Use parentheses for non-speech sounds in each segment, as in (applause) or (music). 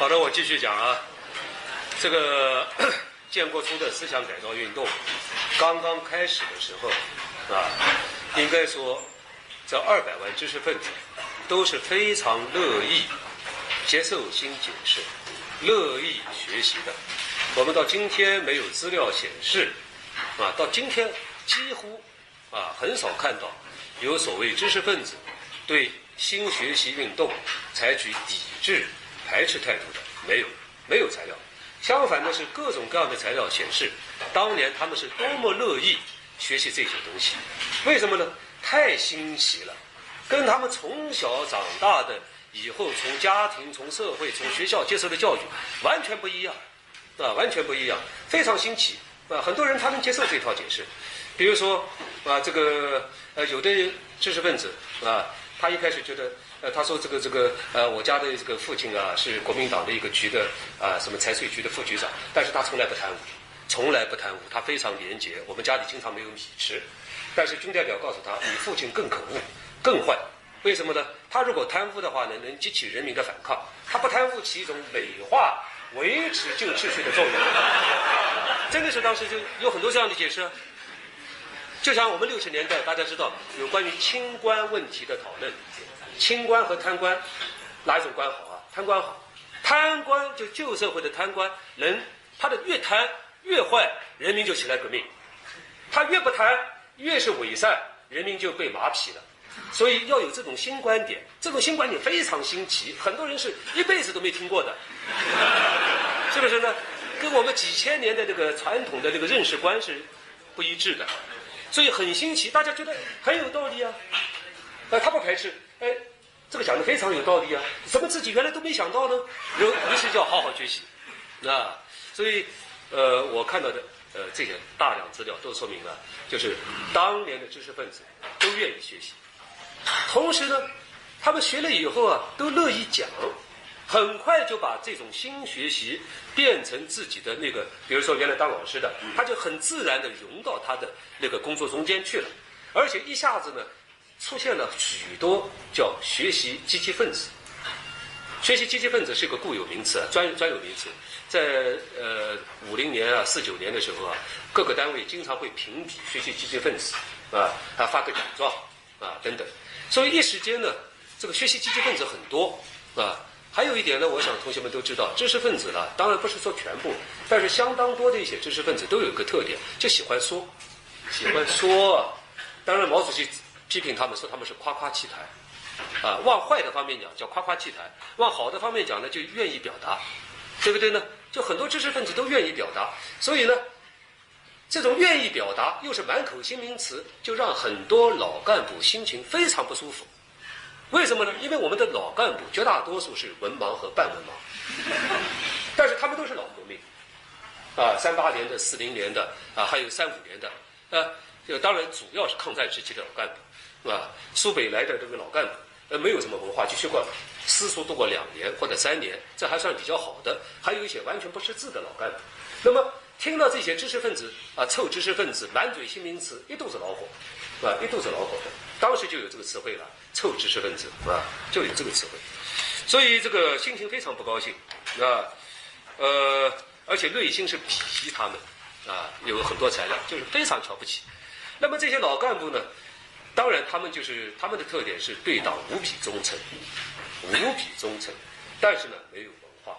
好的，我继续讲啊。这个 (coughs) 建国初的思想改造运动刚刚开始的时候啊，应该说这二百万知识分子都是非常乐意接受新解释、乐意学习的。我们到今天没有资料显示啊，到今天几乎啊很少看到有所谓知识分子对新学习运动采取抵制。排斥态度的没有，没有材料。相反的是，各种各样的材料显示，当年他们是多么乐意学习这些东西。为什么呢？太新奇了，跟他们从小长大的、以后从家庭、从社会、从学校接受的教育完全不一样，啊，完全不一样，非常新奇啊！很多人他能接受这套解释，比如说啊，这个呃，有的知识分子啊，他一开始觉得。呃，他说这个这个呃，我家的这个父亲啊，是国民党的一个局的啊，什么财税局的副局长，但是他从来不贪污，从来不贪污，他非常廉洁。我们家里经常没有米吃，但是军代表告诉他，你父亲更可恶，更坏。为什么呢？他如果贪污的话呢，能激起人民的反抗；他不贪污，起一种美化、维持旧秩序的作用。真的是当时就有很多这样的解释。就像我们六十年代，大家知道有关于清官问题的讨论。清官和贪官，哪一种官好啊？贪官好，贪官就旧社会的贪官，人他的越贪越坏，人民就起来革命；他越不贪，越是伪善，人民就被马匹了。所以要有这种新观点，这种新观点非常新奇，很多人是一辈子都没听过的，是不是呢？跟我们几千年的这个传统的这个认识观是不一致的，所以很新奇，大家觉得很有道理啊。呃，他不排斥，哎。这个讲的非常有道理啊！怎么自己原来都没想到呢？有于是就要好好学习，啊，所以，呃，我看到的呃这些大量资料都说明了，就是当年的知识分子都愿意学习，同时呢，他们学了以后啊，都乐意讲，很快就把这种新学习变成自己的那个，比如说原来当老师的，他就很自然的融到他的那个工作中间去了，而且一下子呢。出现了许多叫学习积极分子。学习积极分子是一个固有名词，专专有名词。在呃五零年啊四九年的时候啊，各个单位经常会评比学习积极分子啊，还发个奖状啊等等。所以一时间呢，这个学习积极分子很多啊。还有一点呢，我想同学们都知道，知识分子呢，当然不是说全部，但是相当多的一些知识分子都有一个特点，就喜欢说，喜欢说。当然毛主席。批评他们说他们是夸夸其谈，啊，往坏的方面讲叫夸夸其谈，往好的方面讲呢就愿意表达，对不对呢？就很多知识分子都愿意表达，所以呢，这种愿意表达又是满口新名词，就让很多老干部心情非常不舒服。为什么呢？因为我们的老干部绝大多数是文盲和半文盲，但是他们都是老革命，啊，三八年的、四零年的啊，还有三五年的，呃，就当然主要是抗战时期的老干部。啊？苏北来的这个老干部，呃，没有什么文化，就学过私塾，读过两年或者三年，这还算比较好的。还有一些完全不识字的老干部。那么听到这些知识分子啊，臭知识分子，满嘴新名词，一肚子老火，是吧？一肚子老火的，当时就有这个词汇了，臭知识分子，是吧？就有这个词汇，所以这个心情非常不高兴，啊，呃，而且内心是鄙夷他们，啊，有很多材料就是非常瞧不起。那么这些老干部呢？当然，他们就是他们的特点是对党无比忠诚，无比忠诚，但是呢，没有文化，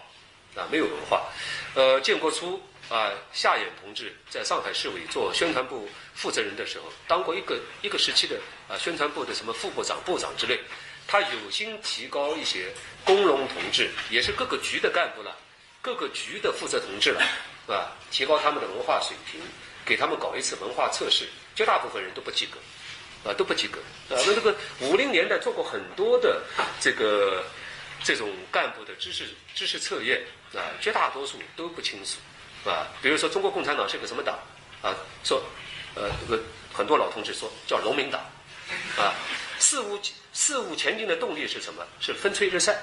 啊，没有文化。呃，建国初啊，夏衍同志在上海市委做宣传部负责人的时候，当过一个一个时期的啊宣传部的什么副部长、部长之类。他有心提高一些工农同志，也是各个局的干部了，各个局的负责同志了，是吧？提高他们的文化水平，给他们搞一次文化测试，绝大部分人都不及格。啊，都不及格。啊，那这个五零年代做过很多的这个这种干部的知识知识测验，啊，绝大多数都不清楚，啊，比如说中国共产党是个什么党，啊，说，呃，这个很多老同志说叫农民党，啊，事务事务前进的动力是什么？是风吹日晒，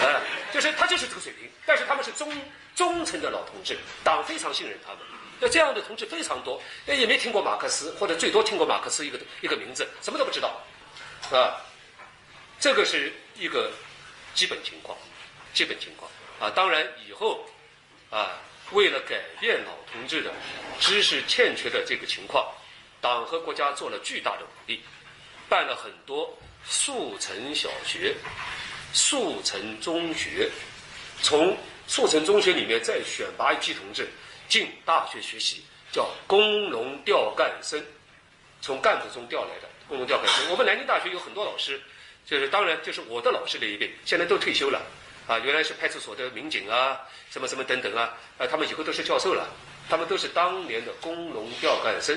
啊，就是他就是这个水平，但是他们是忠忠诚的老同志，党非常信任他们。那这样的同志非常多，那也没听过马克思，或者最多听过马克思一个一个名字，什么都不知道，啊，这个是一个基本情况，基本情况。啊，当然以后啊，为了改变老同志的知识欠缺的这个情况，党和国家做了巨大的努力，办了很多速成小学、速成中学，从速成中学里面再选拔一批同志进大学学习，叫工农调干生，从干部中调来的工农调干生。我们南京大学有很多老师。就是当然，就是我的老师那一辈，现在都退休了，啊，原来是派出所的民警啊，什么什么等等啊，啊，他们以后都是教授了，他们都是当年的工农调干生，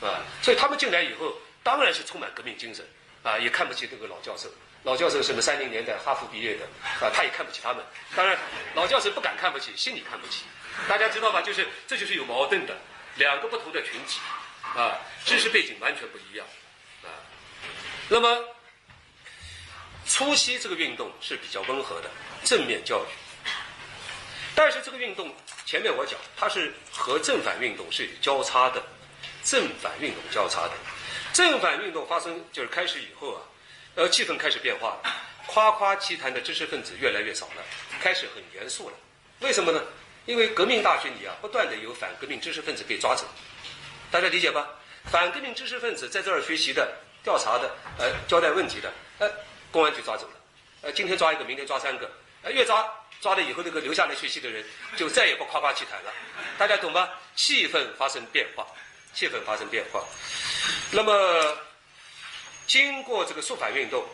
啊，所以他们进来以后，当然是充满革命精神，啊，也看不起这个老教授，老教授什么三零年代哈佛毕业的，啊，他也看不起他们，当然，老教授不敢看不起，心里看不起，大家知道吧？就是这就是有矛盾的，两个不同的群体，啊，知识背景完全不一样，啊，那么。初期这个运动是比较温和的正面教育，但是这个运动前面我讲它是和正反运动是有交叉的，正反运动交叉的，正反运动发生就是开始以后啊，呃气氛开始变化了，夸夸其谈的知识分子越来越少了，开始很严肃了，为什么呢？因为革命大学里啊不断的有反革命知识分子被抓走，大家理解吧？反革命知识分子在这儿学习的、调查的、呃交代问题的，呃。公安局抓走了，呃，今天抓一个，明天抓三个，呃，越抓抓了以后，那个留下来学习的人就再也不夸夸其谈了，大家懂吗？气氛发生变化，气氛发生变化。那么，经过这个肃反运动，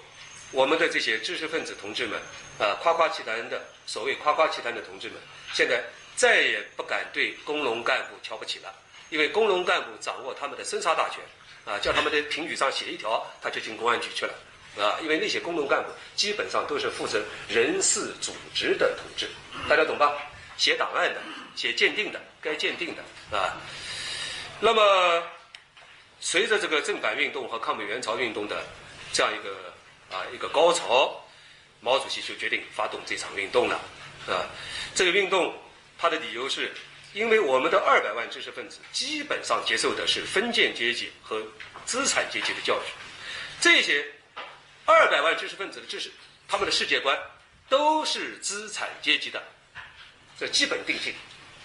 我们的这些知识分子同志们，啊，夸夸其谈的所谓夸夸其谈的同志们，现在再也不敢对工农干部瞧不起了，因为工农干部掌握他们的生杀大权，啊，叫他们在评语上写一条，他就进公安局去了。啊，因为那些工农干部基本上都是负责人事组织的同志，大家懂吧？写档案的、写鉴定的、该鉴定的啊。那么，随着这个正反运动和抗美援朝运动的这样一个啊一个高潮，毛主席就决定发动这场运动了啊。这个运动他的理由是，因为我们的二百万知识分子基本上接受的是封建阶级和资产阶级的教育，这些。二百万知识分子的知识，他们的世界观都是资产阶级的，这基本定性，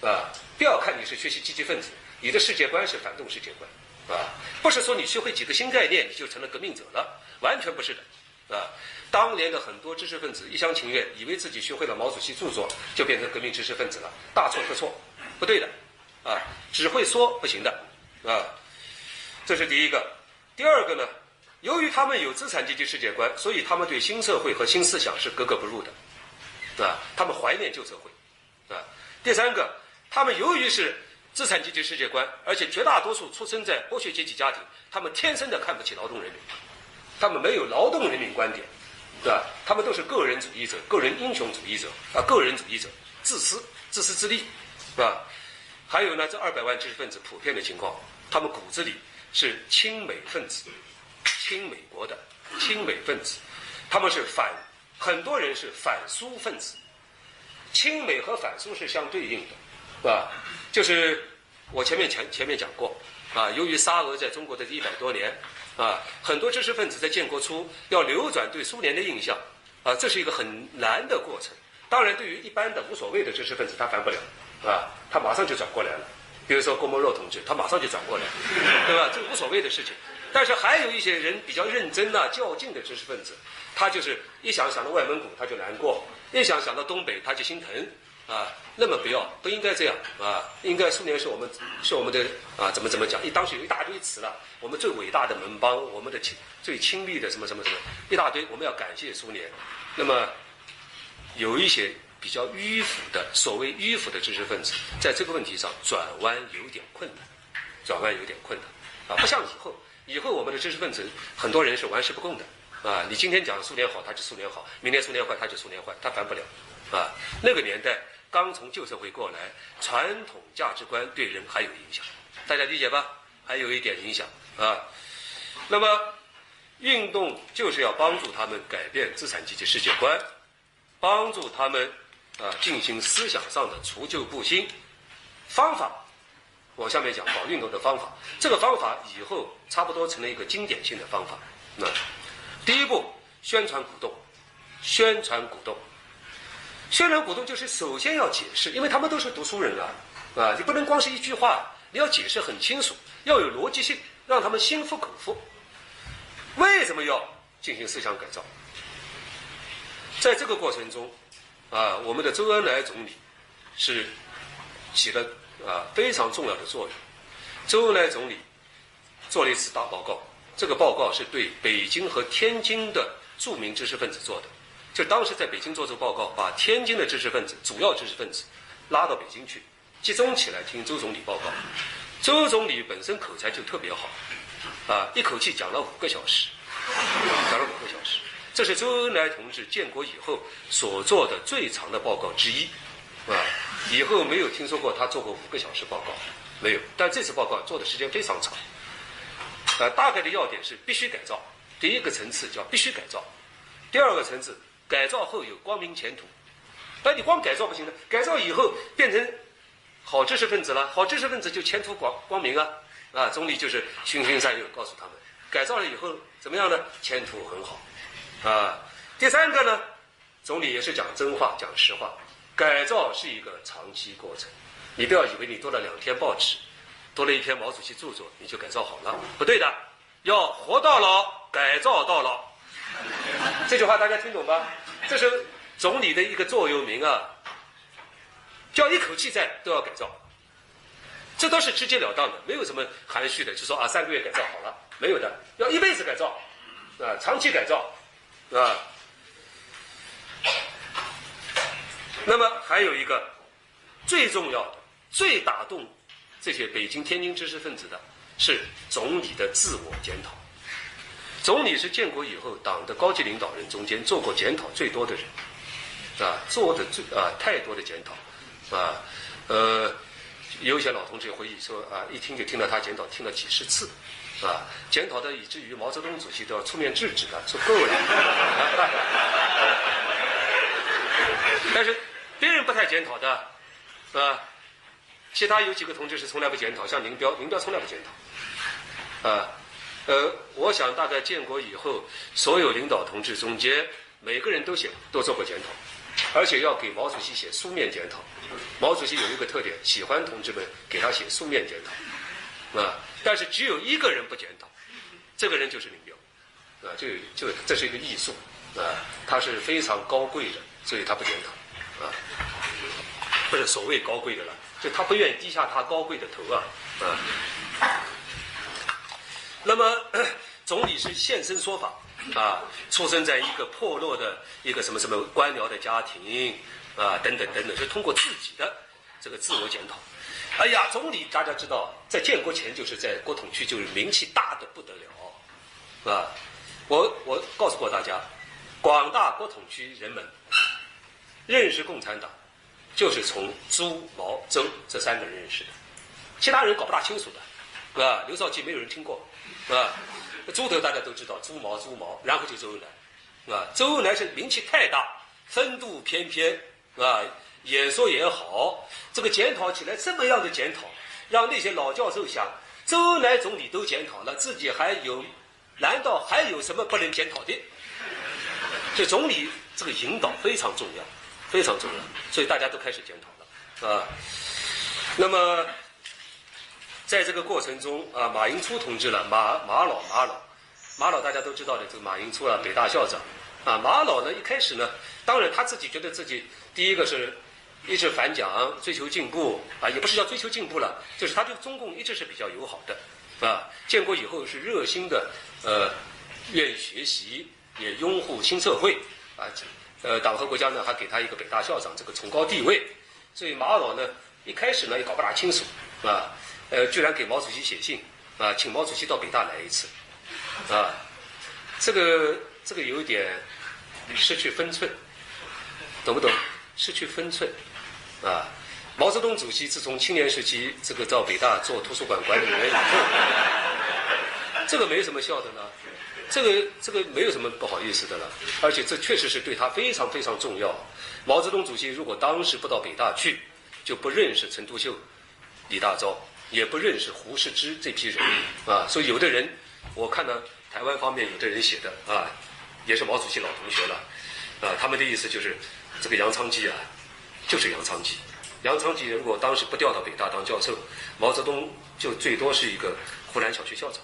啊，不要看你是学习积极分子，你的世界观是反动世界观，啊，不是说你学会几个新概念你就成了革命者了，完全不是的，啊，当年的很多知识分子一厢情愿，以为自己学会了毛主席著作就变成革命知识分子了，大错特错，不对的，啊，只会说不行的，啊，这是第一个，第二个呢？由于他们有资产阶级世界观，所以他们对新社会和新思想是格格不入的，啊，他们怀念旧社会，啊。第三个，他们由于是资产阶级世界观，而且绝大多数出生在剥削阶级家庭，他们天生的看不起劳动人民，他们没有劳动人民观点，对吧？他们都是个人主义者、个人英雄主义者啊，个人主义者，自私、自私自利，是吧？还有呢，这二百万知识分子普遍的情况，他们骨子里是亲美分子。亲美国的亲美分子，他们是反，很多人是反苏分子。亲美和反苏是相对应的，是吧？就是我前面前前面讲过，啊，由于沙俄在中国的一百多年，啊，很多知识分子在建国初要扭转对苏联的印象，啊，这是一个很难的过程。当然，对于一般的无所谓的知识分子，他烦不了，啊，他马上就转过来了。比如说郭沫若同志，他马上就转过来，对吧？这无所谓的事情。但是还有一些人比较认真呐、较劲的知识分子，他就是一想想到外蒙古他就难过，一想想到东北他就心疼，啊，那么不要，不应该这样啊，应该苏联是我们是我们的啊，怎么怎么讲？一当时有一大堆词了，我们最伟大的盟邦，我们的亲最亲密的什么什么什么，一大堆，我们要感谢苏联。那么有一些比较迂腐的所谓迂腐的知识分子，在这个问题上转弯有点困难，转弯有点困难啊，不像以后。以后我们的知识分子很多人是玩世不恭的，啊，你今天讲苏联好，他就苏联好；明天苏联坏，他就苏联坏，他反不了，啊，那个年代刚从旧社会过来，传统价值观对人还有影响，大家理解吧？还有一点影响啊。那么，运动就是要帮助他们改变资产阶级世界观，帮助他们啊进行思想上的除旧布新，方法。我下面讲搞运动的方法，这个方法以后差不多成了一个经典性的方法。那第一步，宣传鼓动，宣传鼓动。宣传股东就是首先要解释，因为他们都是读书人啊，啊，你不能光是一句话，你要解释很清楚，要有逻辑性，让他们心服口服。为什么要进行思想改造？在这个过程中，啊，我们的周恩来总理是起了啊非常重要的作用。周恩来总理做了一次大报告，这个报告是对北京和天津的著名知识分子做的。就当时在北京做这个报告，把天津的知识分子、主要知识分子拉到北京去，集中起来听周总理报告。周总理本身口才就特别好，啊，一口气讲了五个小时，讲了五个小时。这是周恩来同志建国以后所做的最长的报告之一，啊，以后没有听说过他做过五个小时报告，没有。但这次报告做的时间非常长，呃，大概的要点是必须改造。第一个层次叫必须改造，第二个层次。改造后有光明前途，但你光改造不行的，改造以后变成好知识分子了，好知识分子就前途光光明啊！啊，总理就是循循善诱，告诉他们，改造了以后怎么样呢？前途很好，啊。第三个呢，总理也是讲真话，讲实话，改造是一个长期过程，你不要以为你读了两天报纸，读了一篇毛主席著作，你就改造好了，不对的，要活到老，改造到老。(laughs) 这句话大家听懂吧？这是总理的一个座右铭啊，叫一口气在都要改造，这都是直截了当的，没有什么含蓄的，就说啊三个月改造好了，没有的，要一辈子改造，啊长期改造，啊。那么还有一个最重要的、最打动这些北京、天津知识分子的是总理的自我检讨。总理是建国以后党的高级领导人中间做过检讨最多的人，啊，做的最啊太多的检讨，啊，呃，有些老同志回忆说啊，一听就听到他检讨，听了几十次，啊，检讨的以至于毛泽东主席都要出面制止他，说够 (laughs) 了。但是别人不太检讨的，啊，其他有几个同志是从来不检讨，像林彪，林彪从来不检讨，啊。呃，我想大概建国以后，所有领导同志中间，每个人都写都做过检讨，而且要给毛主席写书面检讨。毛主席有一个特点，喜欢同志们给他写书面检讨，啊，但是只有一个人不检讨，这个人就是林彪，啊，就就这是一个艺术，啊，他是非常高贵的，所以他不检讨，啊，不是所谓高贵的了，就他不愿意低下他高贵的头啊，啊。那么，总理是现身说法啊，出生在一个破落的一个什么什么官僚的家庭啊，等等等等，是通过自己的这个自我检讨。哎呀，总理大家知道，在建国前就是在国统区就是名气大的不得了，啊，我我告诉过大家，广大国统区人们认识共产党，就是从朱毛周这三个人认识的，其他人搞不大清楚的。啊，刘少奇没有人听过，啊，猪头大家都知道，猪毛猪毛，然后就周恩来，啊，周恩来是名气太大，风度翩翩，啊，演说也好，这个检讨起来这么样的检讨，让那些老教授想，周恩来总理都检讨了，自己还有，难道还有什么不能检讨的？所以总理这个引导非常重要，非常重要，所以大家都开始检讨了，啊，那么。在这个过程中啊，马寅初同志了，马马老马老，马老大家都知道的，这个马寅初啊，北大校长，啊，马老呢一开始呢，当然他自己觉得自己第一个是一直反蒋，追求进步啊，也不是叫追求进步了，就是他对中共一直是比较友好的，啊，建国以后是热心的，呃，愿意学习，也拥护新社会，啊，呃，党和国家呢还给他一个北大校长这个崇高地位，所以马老呢一开始呢也搞不大清楚，啊。呃，居然给毛主席写信，啊，请毛主席到北大来一次，啊，这个这个有点失去分寸，懂不懂？失去分寸，啊，毛泽东主席自从青年时期这个到北大做图书馆管理员以后，这个没什么笑的呢，这个这个没有什么不好意思的了，而且这确实是对他非常非常重要。毛泽东主席如果当时不到北大去，就不认识陈独秀、李大钊。也不认识胡适之这批人啊，所以有的人，我看到台湾方面有的人写的啊，也是毛主席老同学了，啊，他们的意思就是这个杨昌济啊，就是杨昌济。杨昌济如果当时不调到北大当教授，毛泽东就最多是一个湖南小学校长，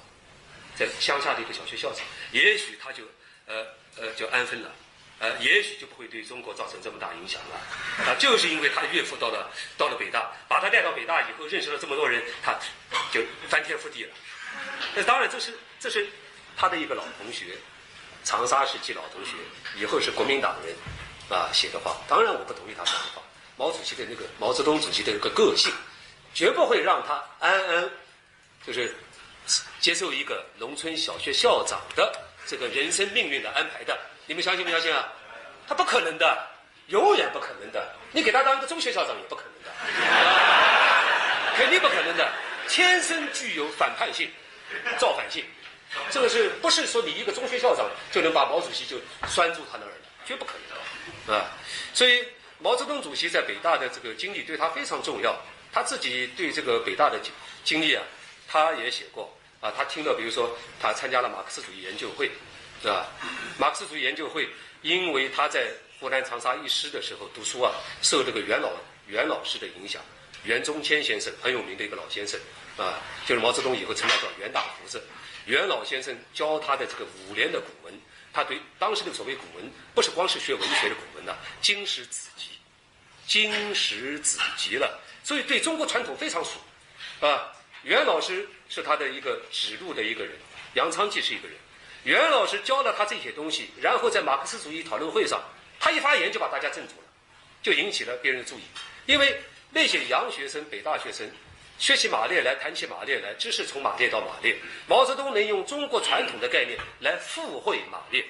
在乡下的一个小学校长，也许他就呃呃就安分了。呃，也许就不会对中国造成这么大影响了，啊，就是因为他的岳父到了到了北大，把他带到北大以后，认识了这么多人，他就翻天覆地了。那当然，这是这是他的一个老同学，长沙时期老同学，以后是国民党人啊写的话。当然，我不同意他说的话。毛主席的那个毛泽东主席的一个个性，绝不会让他安安就是接受一个农村小学校长的这个人生命运的安排的。你们相信不相信啊？他不可能的，永远不可能的。你给他当一个中学校长也不可能的，(laughs) 肯定不可能的。天生具有反叛性、造反性，这个是不是说你一个中学校长就能把毛主席就拴住他那儿的？绝不可能的啊！所以毛泽东主席在北大的这个经历对他非常重要。他自己对这个北大的经经历啊，他也写过啊。他听到，比如说他参加了马克思主义研究会。是吧？马克思主义研究会，因为他在湖南长沙一师的时候读书啊，受这个袁老袁老师的影响，袁中谦先生很有名的一个老先生啊，就是毛泽东以后称他叫袁大胡子。袁老先生教他的这个五年的古文，他对当时的所谓古文，不是光是学文学的古文呐，经史子集，经史子集了，所以对中国传统非常熟啊。袁老师是他的一个指路的一个人，杨昌济是一个人。袁老师教了他这些东西，然后在马克思主义讨论会上，他一发言就把大家镇住了，就引起了别人的注意。因为那些洋学生、北大学生学起马列来，谈起马列来，知识从马列到马列。毛泽东能用中国传统的概念来附会马列，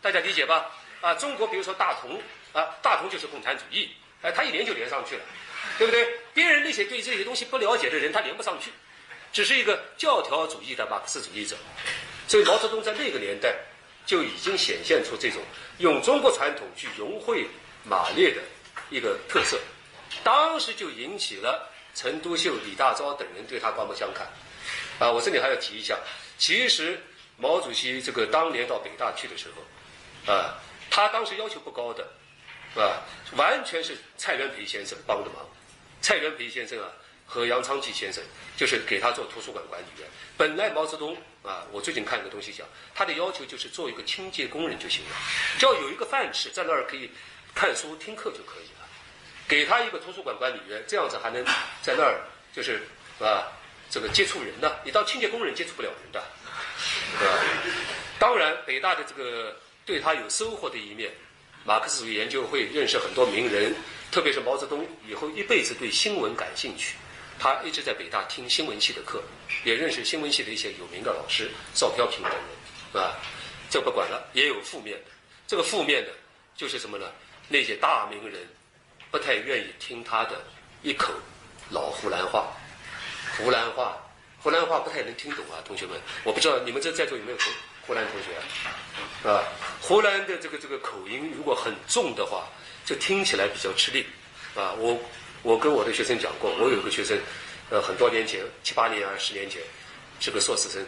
大家理解吧？啊，中国比如说大同啊，大同就是共产主义，哎，他一连就连上去了，对不对？别人那些对这些东西不了解的人，他连不上去，只是一个教条主义的马克思主义者。所以毛泽东在那个年代就已经显现出这种用中国传统去融汇马列的一个特色，当时就引起了陈独秀、李大钊等人对他刮目相看。啊，我这里还要提一下，其实毛主席这个当年到北大去的时候，啊，他当时要求不高的，啊，完全是蔡元培先生帮的忙。蔡元培先生啊。和杨昌济先生就是给他做图书馆管理员。本来毛泽东啊，我最近看一个东西讲，他的要求就是做一个清洁工人就行了，只要有一个饭吃，在那儿可以看书听课就可以了。给他一个图书馆管理员，这样子还能在那儿就是啊，这个接触人呢。你当清洁工人接触不了人的，对吧？当然，北大的这个对他有收获的一面，马克思主义研究会认识很多名人，特别是毛泽东以后一辈子对新闻感兴趣。他一直在北大听新闻系的课，也认识新闻系的一些有名的老师，赵飘平等人，啊，这不管了。也有负面的，这个负面的，就是什么呢？那些大名人不太愿意听他的一口老湖南话，湖南话，湖南话不太能听懂啊，同学们。我不知道你们这在座有没有湖湖南同学啊？湖南的这个这个口音如果很重的话，就听起来比较吃力，啊，我。我跟我的学生讲过，我有个学生，呃，很多年前，七八年啊，十年前，是个硕士生，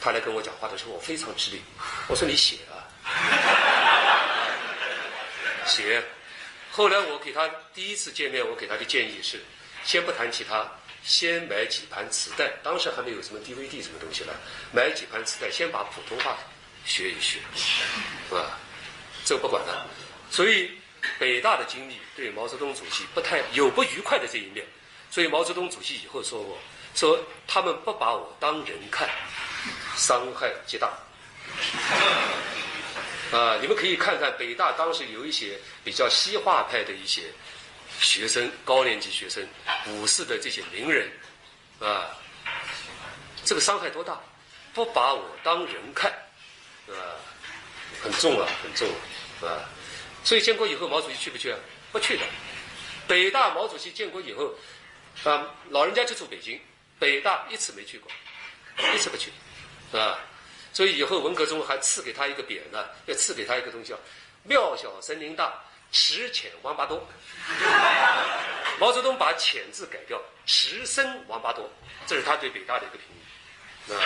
他来跟我讲话的时候，我非常吃力。我说你写啊，(laughs) 写。后来我给他第一次见面，我给他的建议是，先不谈其他，先买几盘磁带。当时还没有什么 DVD 什么东西了，买几盘磁带，先把普通话学一学，是吧？这个不管了。所以。北大的经历对毛泽东主席不太有不愉快的这一面，所以毛泽东主席以后说过，说他们不把我当人看，伤害极大。啊，你们可以看看北大当时有一些比较西化派的一些学生，高年级学生，五四的这些名人，啊，这个伤害多大？不把我当人看，啊，很重啊，很重啊。所以建国以后，毛主席去不去啊？不去的。北大毛主席建国以后，啊，老人家就住北京，北大一次没去过，一次不去，啊。所以以后文革中还赐给他一个匾呢，要赐给他一个东西叫“庙小森林大，池浅王八多”。(laughs) 毛泽东把“浅”字改掉，“池深王八多”，这是他对北大的一个评语。啊，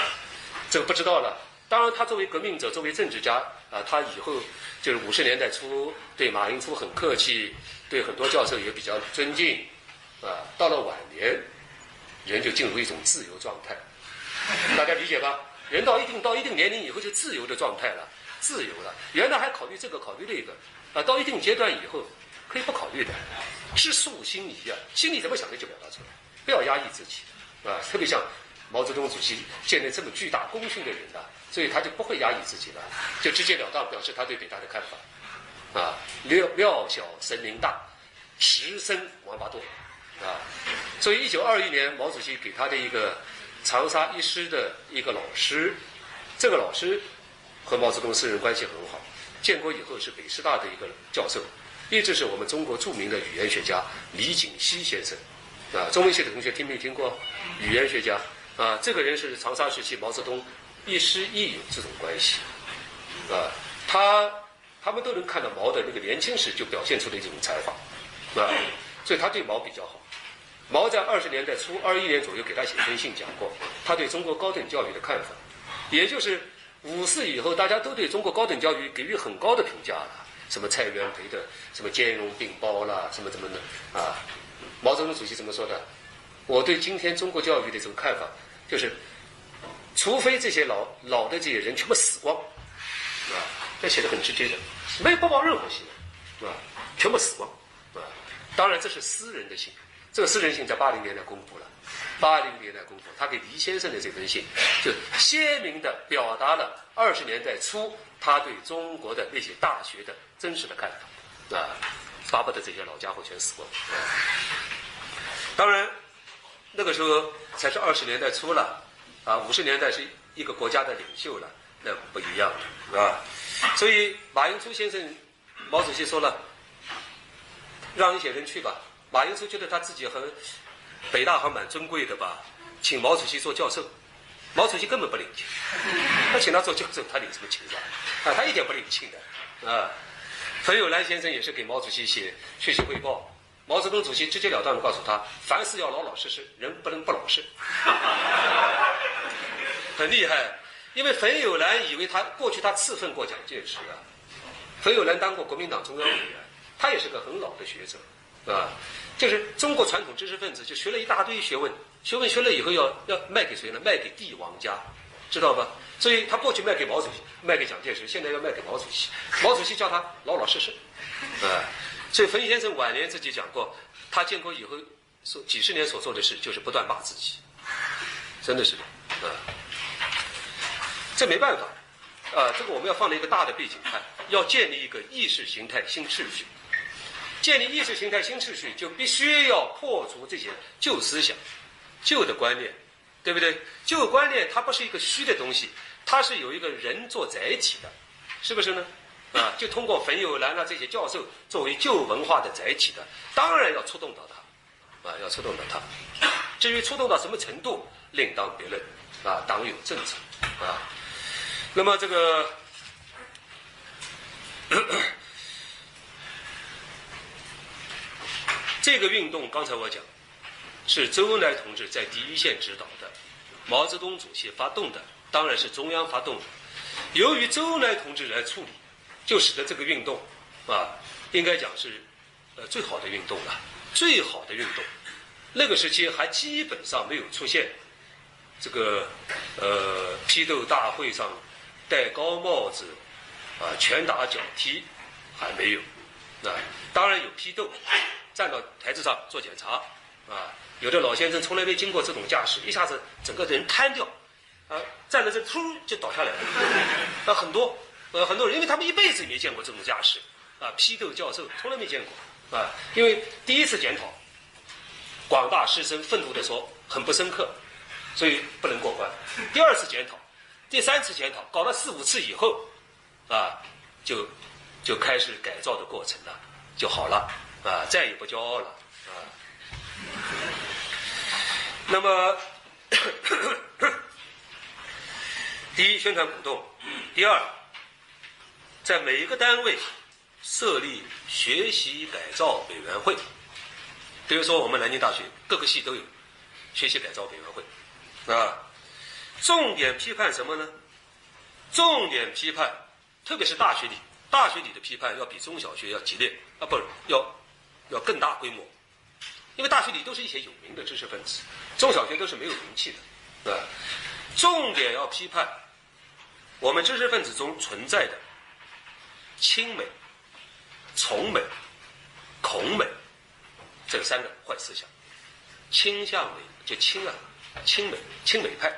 这个不知道了。当然，他作为革命者，作为政治家啊，他以后就是五十年代初对马英初很客气，对很多教授也比较尊敬啊。到了晚年，人就进入一种自由状态，大家理解吧？人到一定到一定年龄以后就自由的状态了，自由了。原来还考虑这个考虑那个，啊，到一定阶段以后可以不考虑的，知素心仪啊，心里怎么想的就表达出来，不要压抑自己，啊，特别像。毛泽东主席建立这么巨大功勋的人呐，所以他就不会压抑自己了，就直截了当表示他对北大的看法，啊，料料小神灵大，实生王八多，啊，所以一九二一年毛主席给他的一个长沙一师的一个老师，这个老师和毛泽东私人关系很好，建国以后是北师大的一个教授，一直是我们中国著名的语言学家李锦熙先生，啊，中文系的同学听没听过？语言学家？啊，这个人是长沙时期毛泽东亦师亦友这种关系，啊，他他们都能看到毛的那个年轻时就表现出的一种才华，啊，所以他对毛比较好。毛在二十年代初二一年左右给他写封信讲过，他对中国高等教育的看法，也就是五四以后大家都对中国高等教育给予很高的评价了，什么蔡元培的什么兼容并包啦，什么什么的啊，毛泽东主席怎么说的？我对今天中国教育的这种看法，就是，除非这些老老的这些人全部死光，啊，这写的很直接的，没有不抱任何希望，啊，全部死光，啊，当然这是私人的信，这个私人信在八零年代公布了，八零年代公布，他给黎先生的这封信，就鲜明的表达了二十年代初他对中国的那些大学的真实的看法，啊，巴不得这些老家伙全死光，当然。那个时候才是二十年代初了，啊，五十年代是一个国家的领袖了，那不一样了，是吧？所以马英初先生，毛主席说了，让一些人去吧。马英初觉得他自己和北大还蛮尊贵的吧，请毛主席做教授，毛主席根本不领情。他请他做教授，他领什么情啊？啊，他一点不领情的，啊。冯友兰先生也是给毛主席写学习汇报。毛泽东主席直截了当的告诉他：“凡事要老老实实，人不能不老实。”很厉害，因为冯友兰以为他过去他赐份过蒋介石啊。冯友兰当过国民党中央委员，他也是个很老的学者，啊，就是中国传统知识分子，就学了一大堆学问，学问学了以后要要卖给谁呢？卖给帝王家，知道吧？所以他过去卖给毛主席，卖给蒋介石，现在要卖给毛主席。毛主席叫他老老实实，啊。所以冯先生晚年自己讲过，他建国以后所几十年所做的事，就是不断骂自己，真的是的，啊，这没办法，啊，这个我们要放在一个大的背景看，要建立一个意识形态新秩序，建立意识形态新秩序，就必须要破除这些旧思想、旧的观念，对不对？旧观念它不是一个虚的东西，它是有一个人做载体的，是不是呢？啊，就通过冯友兰啊这些教授作为旧文化的载体的，当然要触动到他，啊，要触动到他。至于触动到什么程度，另当别论。啊，党有政策，啊，那么这个 (coughs) 这个运动，刚才我讲是周恩来同志在第一线指导的，毛泽东主席发动的，当然是中央发动的。由于周恩来同志来处理。就使得这个运动，啊，应该讲是，呃，最好的运动了，最好的运动。那个时期还基本上没有出现，这个，呃，批斗大会上戴高帽子，啊，拳打脚踢，还没有。啊，当然有批斗，站到台子上做检查，啊，有的老先生从来没经过这种架势，一下子整个人瘫掉，啊，站在这突就倒下来了，啊，很多。呃，很多人因为他们一辈子也没见过这种架势，啊，批斗教授从来没见过，啊，因为第一次检讨，广大师生愤怒地说很不深刻，所以不能过关。第二次检讨，第三次检讨，搞了四五次以后，啊，就就开始改造的过程了，就好了，啊，再也不骄傲了，啊。那么，(coughs) 第一，宣传鼓动；第二。在每一个单位设立学习改造委员会，比如说我们南京大学各个系都有学习改造委员会，啊，重点批判什么呢？重点批判，特别是大学里，大学里的批判要比中小学要激烈啊，不要要更大规模，因为大学里都是一些有名的知识分子，中小学都是没有名气的，啊，重点要批判我们知识分子中存在的亲美、崇美、恐美这三个坏思想，倾向美就亲啊，亲美亲美派，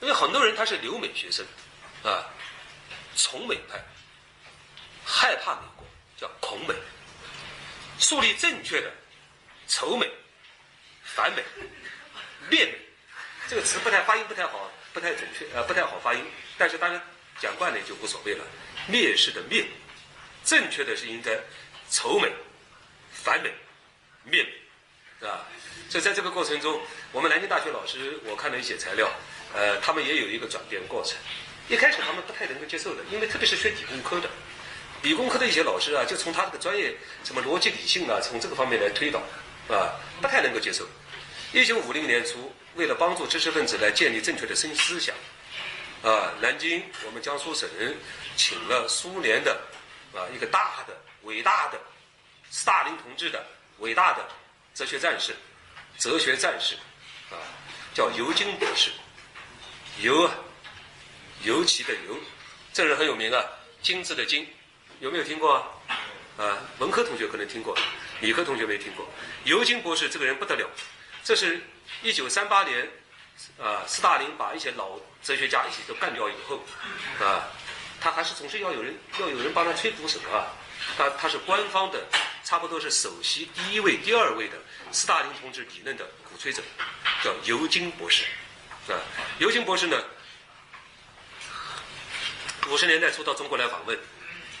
因为很多人他是留美学生。啊，崇美派害怕美国，叫恐美；树立正确的仇美、反美、灭美，这个词不太发音不太好，不太准确，呃，不太好发音。但是大家讲惯了就无所谓了。蔑视的蔑，正确的是应该仇美、反美、灭美，所以在这个过程中，我们南京大学老师，我看了一些材料，呃，他们也有一个转变过程。一开始他们不太能够接受的，因为特别是学理工科的，理工科的一些老师啊，就从他这个专业什么逻辑理性啊，从这个方面来推导，啊，不太能够接受。一九五零年初，为了帮助知识分子来建立正确的新思想，啊，南京我们江苏省请了苏联的啊一个大的伟大的斯大林同志的伟大的哲学战士，哲学战士，啊，叫尤金博士，尤啊。尤其的尤，这人很有名啊，金字的金，有没有听过啊？啊，文科同学可能听过，理科同学没听过。尤金博士这个人不得了，这是一九三八年，啊，斯大林把一些老哲学家一起都干掉以后，啊，他还是总是要有人要有人帮他吹鼓手啊。他他是官方的，差不多是首席第一位、第二位的斯大林同志理论的鼓吹者，叫尤金博士，啊，尤金博士呢？五十年代初到中国来访问，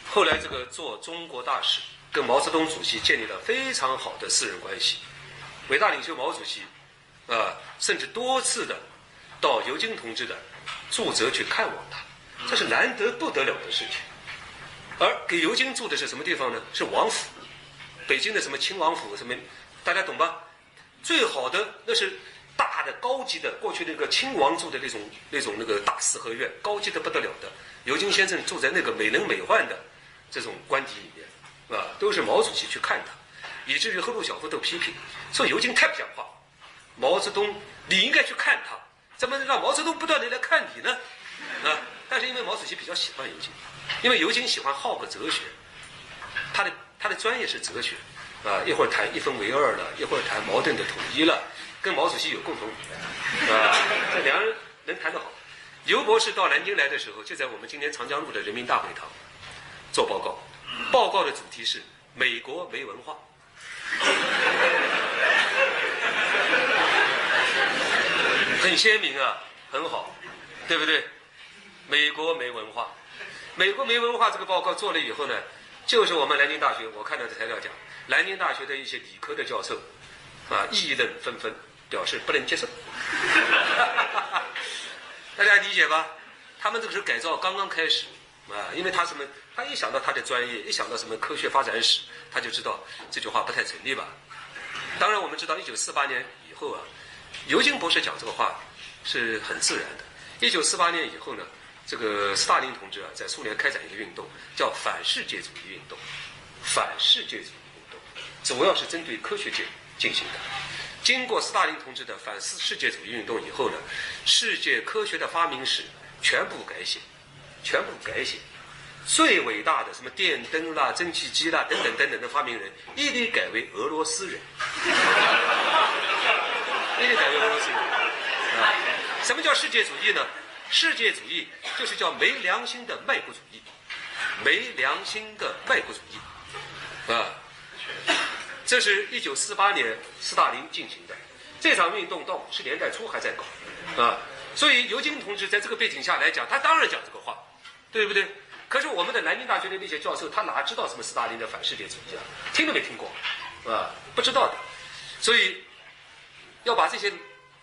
后来这个做中国大使，跟毛泽东主席建立了非常好的私人关系。伟大领袖毛主席，啊，甚至多次的到尤金同志的住宅去看望他，这是难得不得了的事情。而给尤金住的是什么地方呢？是王府，北京的什么亲王府什么，大家懂吧？最好的那是。大的高级的，过去那个亲王住的那种那种那个大四合院，高级的不得了的。尤金先生住在那个美轮美奂的这种官邸里面，啊，都是毛主席去看他，以至于赫鲁晓夫都批评说尤金太不讲话。毛泽东，你应该去看他，怎么让毛泽东不断的来看你呢？啊，但是因为毛主席比较喜欢尤金，因为尤金喜欢好个哲学，他的他的专业是哲学，啊，一会儿谈一分为二了，一会儿谈矛盾的统一了。跟毛主席有共同语言，啊，这两人能谈得好。刘博士到南京来的时候，就在我们今天长江路的人民大会堂做报告，报告的主题是美国没文化，(laughs) 很鲜明啊，很好，对不对？美国没文化，美国没文化这个报告做了以后呢，就是我们南京大学，我看到的材料讲，南京大学的一些理科的教授啊，议论纷纷。表示不能接受，(laughs) 大家理解吧？他们这个是改造刚刚开始啊，因为他什么？他一想到他的专业，一想到什么科学发展史，他就知道这句话不太成立吧？当然，我们知道一九四八年以后啊，尤金博士讲这个话是很自然的。一九四八年以后呢，这个斯大林同志啊，在苏联开展一个运动，叫反世界主义运动。反世界主义运动主要是针对科学界进行的。经过斯大林同志的反世世界主义运动以后呢，世界科学的发明史全部改写，全部改写。最伟大的什么电灯啦、蒸汽机啦等等等等的发明人，一律改为俄罗斯人。(laughs) 一律改为俄罗斯人。啊，什么叫世界主义呢？世界主义就是叫没良心的卖国主义，没良心的卖国主义。啊。这是一九四八年斯大林进行的这场运动，到五十年代初还在搞，啊，所以尤金同志在这个背景下来讲，他当然讲这个话，对不对？可是我们的南京大学的那些教授，他哪知道什么斯大林的反世界主义啊？听都没听过，啊，不知道的。所以要把这些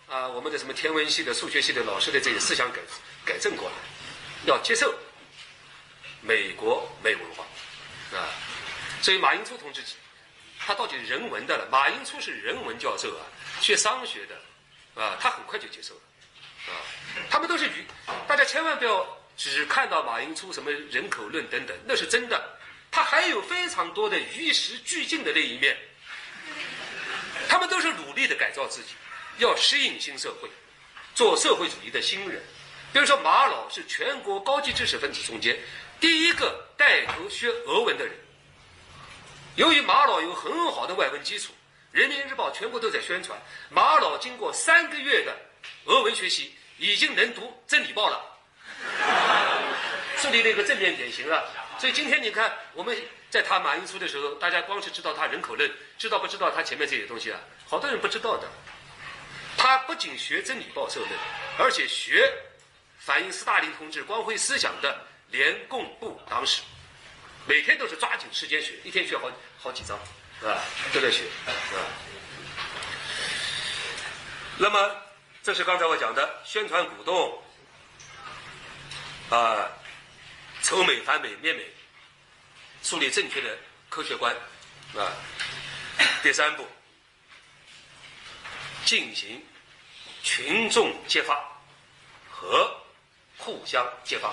啊，我们的什么天文系的、数学系的老师的这些思想改改正过来，要接受美国没文化，啊，所以马英初同志。他到底人文的了？马英初是人文教授啊，学商学的，啊，他很快就接受了，啊，他们都是语，大家千万不要只看到马寅初什么人口论等等，那是真的。他还有非常多的与时俱进的那一面。他们都是努力的改造自己，要适应新社会，做社会主义的新人。比如说，马老是全国高级知识分子中间第一个带头学俄文的人。由于马老有很好的外文基础，《人民日报》全国都在宣传。马老经过三个月的俄文学习，已经能读《真理报》了，树立了一个正面典型了。所以今天你看，我们在谈马云书的时候，大家光是知道他人口论，知道不知道他前面这些东西啊？好多人不知道的。他不仅学《真理报》社论，而且学反映斯大林同志光辉思想的联共部党史，每天都是抓紧时间学，一天学好好几章，啊，都在学，啊。那么，这是刚才我讲的宣传鼓动，啊。丑美、反美、灭美，树立正确的科学观，啊。第三步，进行群众揭发和互相揭发，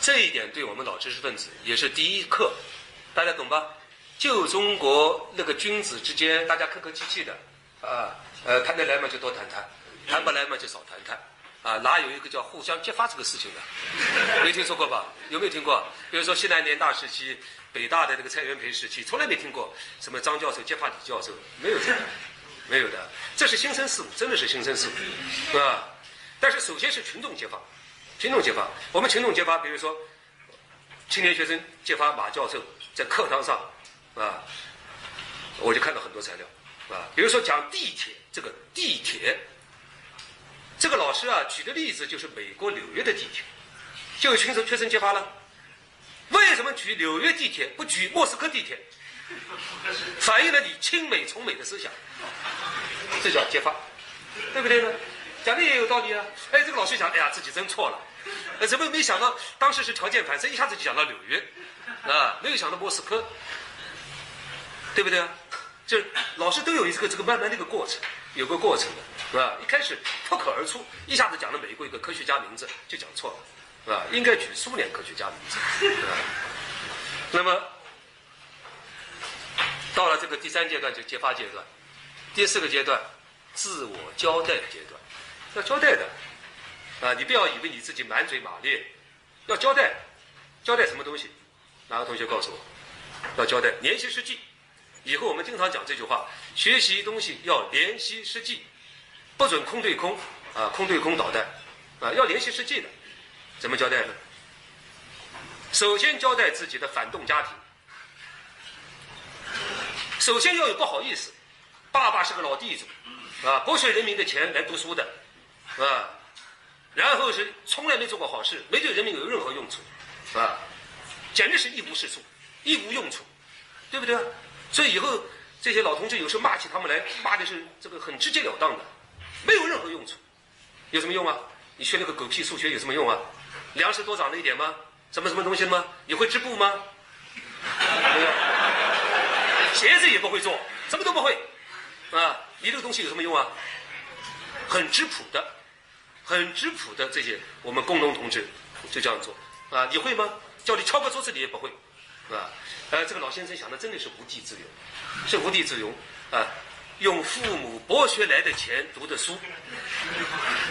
这一点对我们老知识分子也是第一课，大家懂吧？旧中国那个君子之间，大家客客气气的，啊，呃，谈得来嘛就多谈谈，谈不来嘛就少谈谈。啊，哪有一个叫互相揭发这个事情的？没听说过吧？有没有听过？比如说西南联大时期、北大的那个蔡元培时期，从来没听过什么张教授揭发李教授，没有的，没有的。这是新生事物，真的是新生事物，啊。但是首先是群众揭发，群众揭发。我们群众揭发，比如说青年学生揭发马教授在课堂上，啊，我就看到很多材料，啊，比如说讲地铁，这个地铁。这个老师啊，举的例子就是美国纽约的地铁，就有群众学生揭发了，为什么举纽约地铁不举莫斯科地铁？反映了你亲美崇美的思想，这叫揭发，对不对呢？讲的也有道理啊。哎，这个老师想，哎呀，自己真错了，呃，怎么没想到当时是条件反射，一下子就讲到纽约，啊，没有想到莫斯科，对不对啊？就老师都有一个这个慢慢的一个过程，有个过程的。是吧？一开始脱口而出，一下子讲了美国一个科学家名字，就讲错了，是吧？应该举苏联科学家名字，是吧？那么到了这个第三阶段就揭发阶段，第四个阶段自我交代阶段，要交代的啊！你不要以为你自己满嘴马列，要交代，交代什么东西？哪个同学告诉我？要交代联系实际。以后我们经常讲这句话：学习东西要联系实际。不准空对空，啊，空对空导弹，啊，要联系实际的，怎么交代呢？首先交代自己的反动家庭，首先要有不好意思，爸爸是个老地主，啊，剥削人民的钱来读书的，啊，然后是从来没做过好事，没对人民有任何用处，啊，简直是一无是处，一无用处，对不对？所以以后这些老同志有时候骂起他们来，骂的是这个很直截了当的。没有任何用处，有什么用啊？你学那个狗屁数学有什么用啊？粮食多长了一点吗？什么什么东西吗？你会织布吗？(laughs) 没有，鞋子也不会做，什么都不会，啊，你这个东西有什么用啊？很质朴的，很质朴的这些我们工农同志就这样做，啊，你会吗？叫你敲个桌子你也不会，啊，呃，这个老先生想的真的是无地自容，是无地自容，啊。用父母剥削来的钱读的书，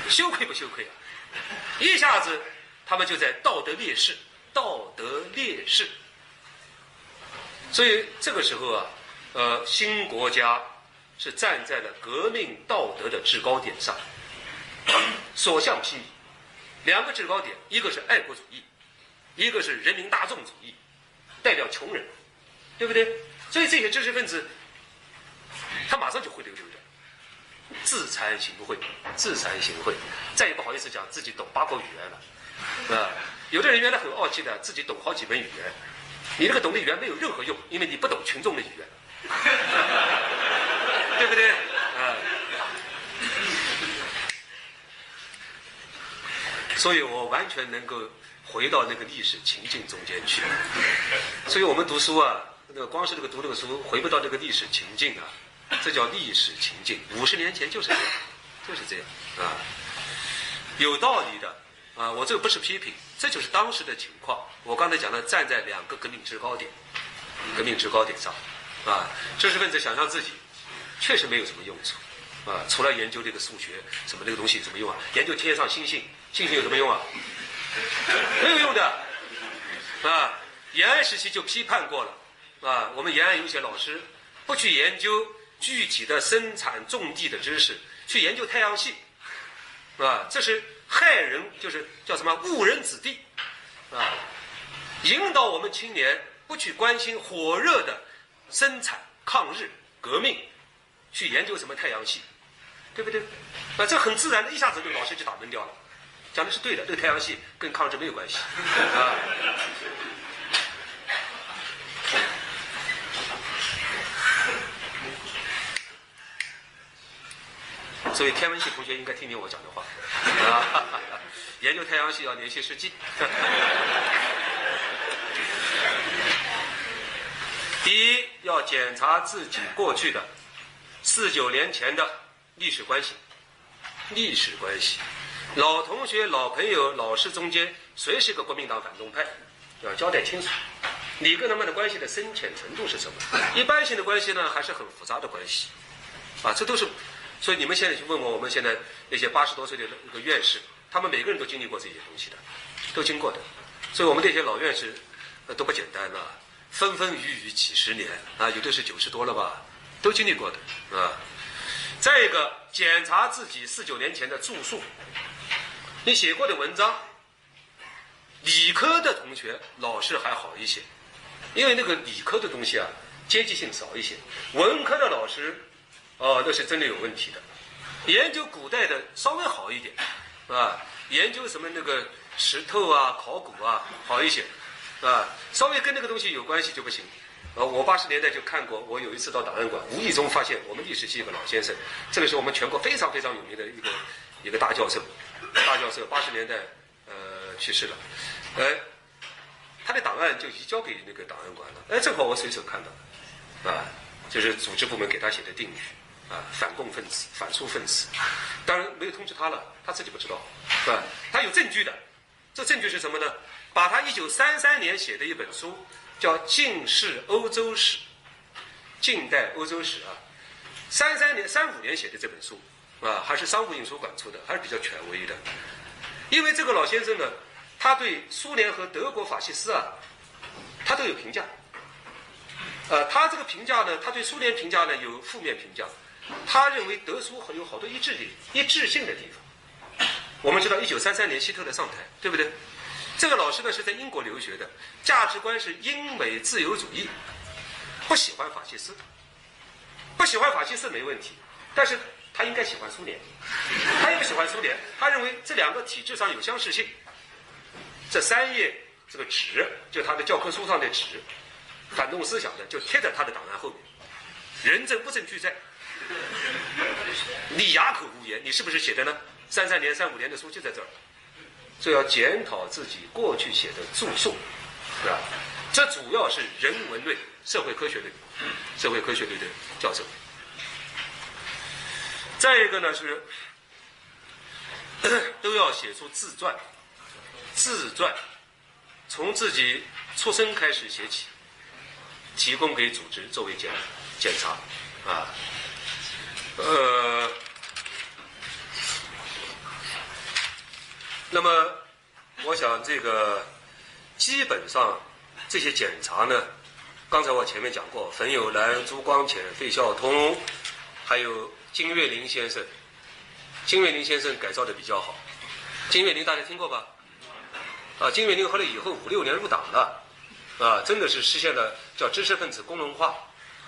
羞愧不羞愧啊？一下子，他们就在道德劣势，道德劣势。所以这个时候啊，呃，新国家是站在了革命道德的制高点上，(coughs) 所向披靡。两个制高点，一个是爱国主义，一个是人民大众主义，代表穷人，对不对？所以这些知识分子。他马上就会溜溜的，自惭形秽，自惭形秽，再也不好意思讲自己懂八国语言了，啊，有的人原来很傲气的，自己懂好几门语言，你这个懂的语言没有任何用，因为你不懂群众的语言，(laughs) 对不对？啊，所以我完全能够回到那个历史情境中间去，所以我们读书啊，那个光是这个读这个书，回不到这个历史情境啊。这叫历史情境，五十年前就是这样，就是这样啊，有道理的啊。我这个不是批评，这就是当时的情况。我刚才讲的，站在两个革命制高点，革命制高点上，啊，知识分子想象自己确实没有什么用处，啊，除了研究这个数学什么这个东西有什么用啊？研究天上星星，星星有什么用啊？(laughs) 没有用的，啊，延安时期就批判过了，啊，我们延安有些老师不去研究具体的生产种地的知识，去研究太阳系，啊，这是害人，就是叫什么误人子弟，啊，引导我们青年不去关心火热的生产、抗日、革命，去研究什么太阳系，对不对？啊，这很自然的，一下子就老师就打闷掉了。讲的是对的，这个太阳系跟抗日没有关系啊。所以天文系同学应该听听我讲的话啊。研究太阳系要联系实际。第一，要检查自己过去的四九年前的历史关系，历史关系。老同学、老朋友、老师中间，谁是个国民党反动派？要交代清楚。你跟他们的关系的深浅程度是什么？一般性的关系呢，还是很复杂的关系？啊，这都是。所以你们现在去问问我们现在那些八十多岁的那个院士，他们每个人都经历过这些东西的，都经过的。所以我们这些老院士，呃，都不简单了，风风雨雨几十年啊，有的是九十多了吧，都经历过的啊。再一个，检查自己四九年前的住宿。你写过的文章，理科的同学老师还好一些，因为那个理科的东西啊，阶级性少一些。文科的老师，哦，那是真的有问题的。研究古代的稍微好一点，啊，研究什么那个石头啊、考古啊好一些，啊，稍微跟那个东西有关系就不行。呃，我八十年代就看过，我有一次到档案馆，无意中发现我们历史系一个老先生，这个是我们全国非常非常有名的一个一个大教授。大教授八十年代，呃，去世了，哎，他的档案就移交给那个档案馆了，哎，正好我随手看到，啊，就是组织部门给他写的定语，啊，反共分子、反苏分子，当然没有通知他了，他自己不知道，是吧？他有证据的，这证据是什么呢？把他一九三三年写的一本书叫《近世欧洲史》，近代欧洲史啊，三三年、三五年写的这本书。啊，还是商务印书馆出的，还是比较权威的。因为这个老先生呢，他对苏联和德国法西斯啊，他都有评价。呃，他这个评价呢，他对苏联评价呢有负面评价。他认为德苏有好多一致的、一致性的地方。我们知道，一九三三年希特勒上台，对不对？这个老师呢是在英国留学的，价值观是英美自由主义，不喜欢法西斯，不喜欢法西斯没问题，但是。他应该喜欢苏联，他又喜欢苏联。他认为这两个体制上有相似性。这三页这个纸，就他的教科书上的纸，反动思想的就贴在他的档案后面。人证物证俱在，你哑口无言，你是不是写的呢？三三年、三五年的书就在这儿。这要检讨自己过去写的著述，是吧？这主要是人文类、社会科学类、社会科学类的教授。再一个呢是，(clears throat) 都要写出自传，自传，从自己出生开始写起，提供给组织作为检检查，啊，呃，那么我想这个基本上这些检查呢，刚才我前面讲过，冯友兰、朱光潜、费孝通，还有。金岳霖先生，金岳霖先生改造的比较好。金岳霖大家听过吧？啊，金岳霖后来以后五六年入党了，啊，真的是实现了叫知识分子工农化。